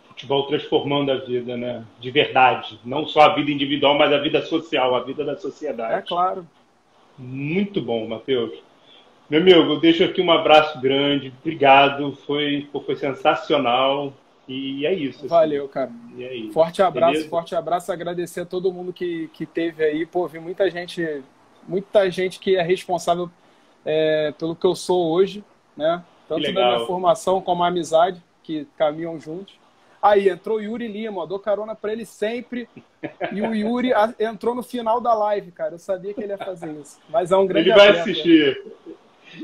Futebol transformando a vida, né? De verdade. Não só a vida individual, mas a vida social, a vida da sociedade. É claro. Muito bom, Matheus. Meu amigo, eu deixo aqui um abraço grande, obrigado, foi, foi sensacional. E é isso. Assim. Valeu, cara. É isso. Forte abraço, Beleza? forte abraço. Agradecer a todo mundo que, que teve aí. Pô, vi muita gente, muita gente que é responsável é, pelo que eu sou hoje, né? Tanto da minha formação como a amizade, que caminham juntos. Aí entrou o Yuri Lima, dou carona para ele sempre. E o Yuri entrou no final da live, cara. Eu sabia que ele ia fazer isso. Mas é um grande Ele vai assistir.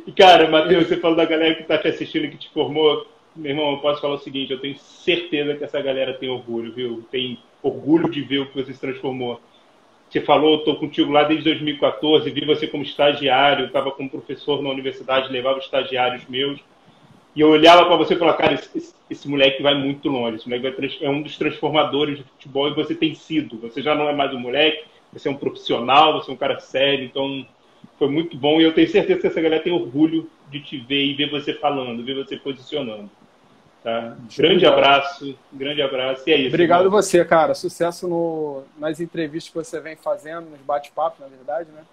E, cara, Matheus, você falou da galera que está te assistindo, que te formou. Meu irmão, eu posso falar o seguinte: eu tenho certeza que essa galera tem orgulho, viu? Tem orgulho de ver o que você se transformou. Você falou, estou contigo lá desde 2014, vi você como estagiário, estava como professor na universidade, levava estagiários meus. E eu olhava para você e falava, cara, esse, esse, moleque vai muito longe, esse moleque vai, é um dos transformadores do futebol e você tem sido. Você já não é mais um moleque, você é um profissional, você é um cara sério, então foi muito bom e eu tenho certeza que essa galera tem orgulho de te ver e ver você falando, ver você posicionando. Tá? Grande abraço, grande abraço. E é isso. Obrigado irmão. você, cara. Sucesso no, nas entrevistas que você vem fazendo, nos bate-papos, na verdade, né?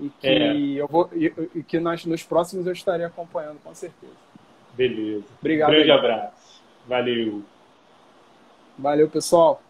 E que, é. eu vou, e, e que nós, nos próximos eu estarei acompanhando, com certeza. Beleza. Obrigado. Grande aí. abraço. Valeu. Valeu, pessoal.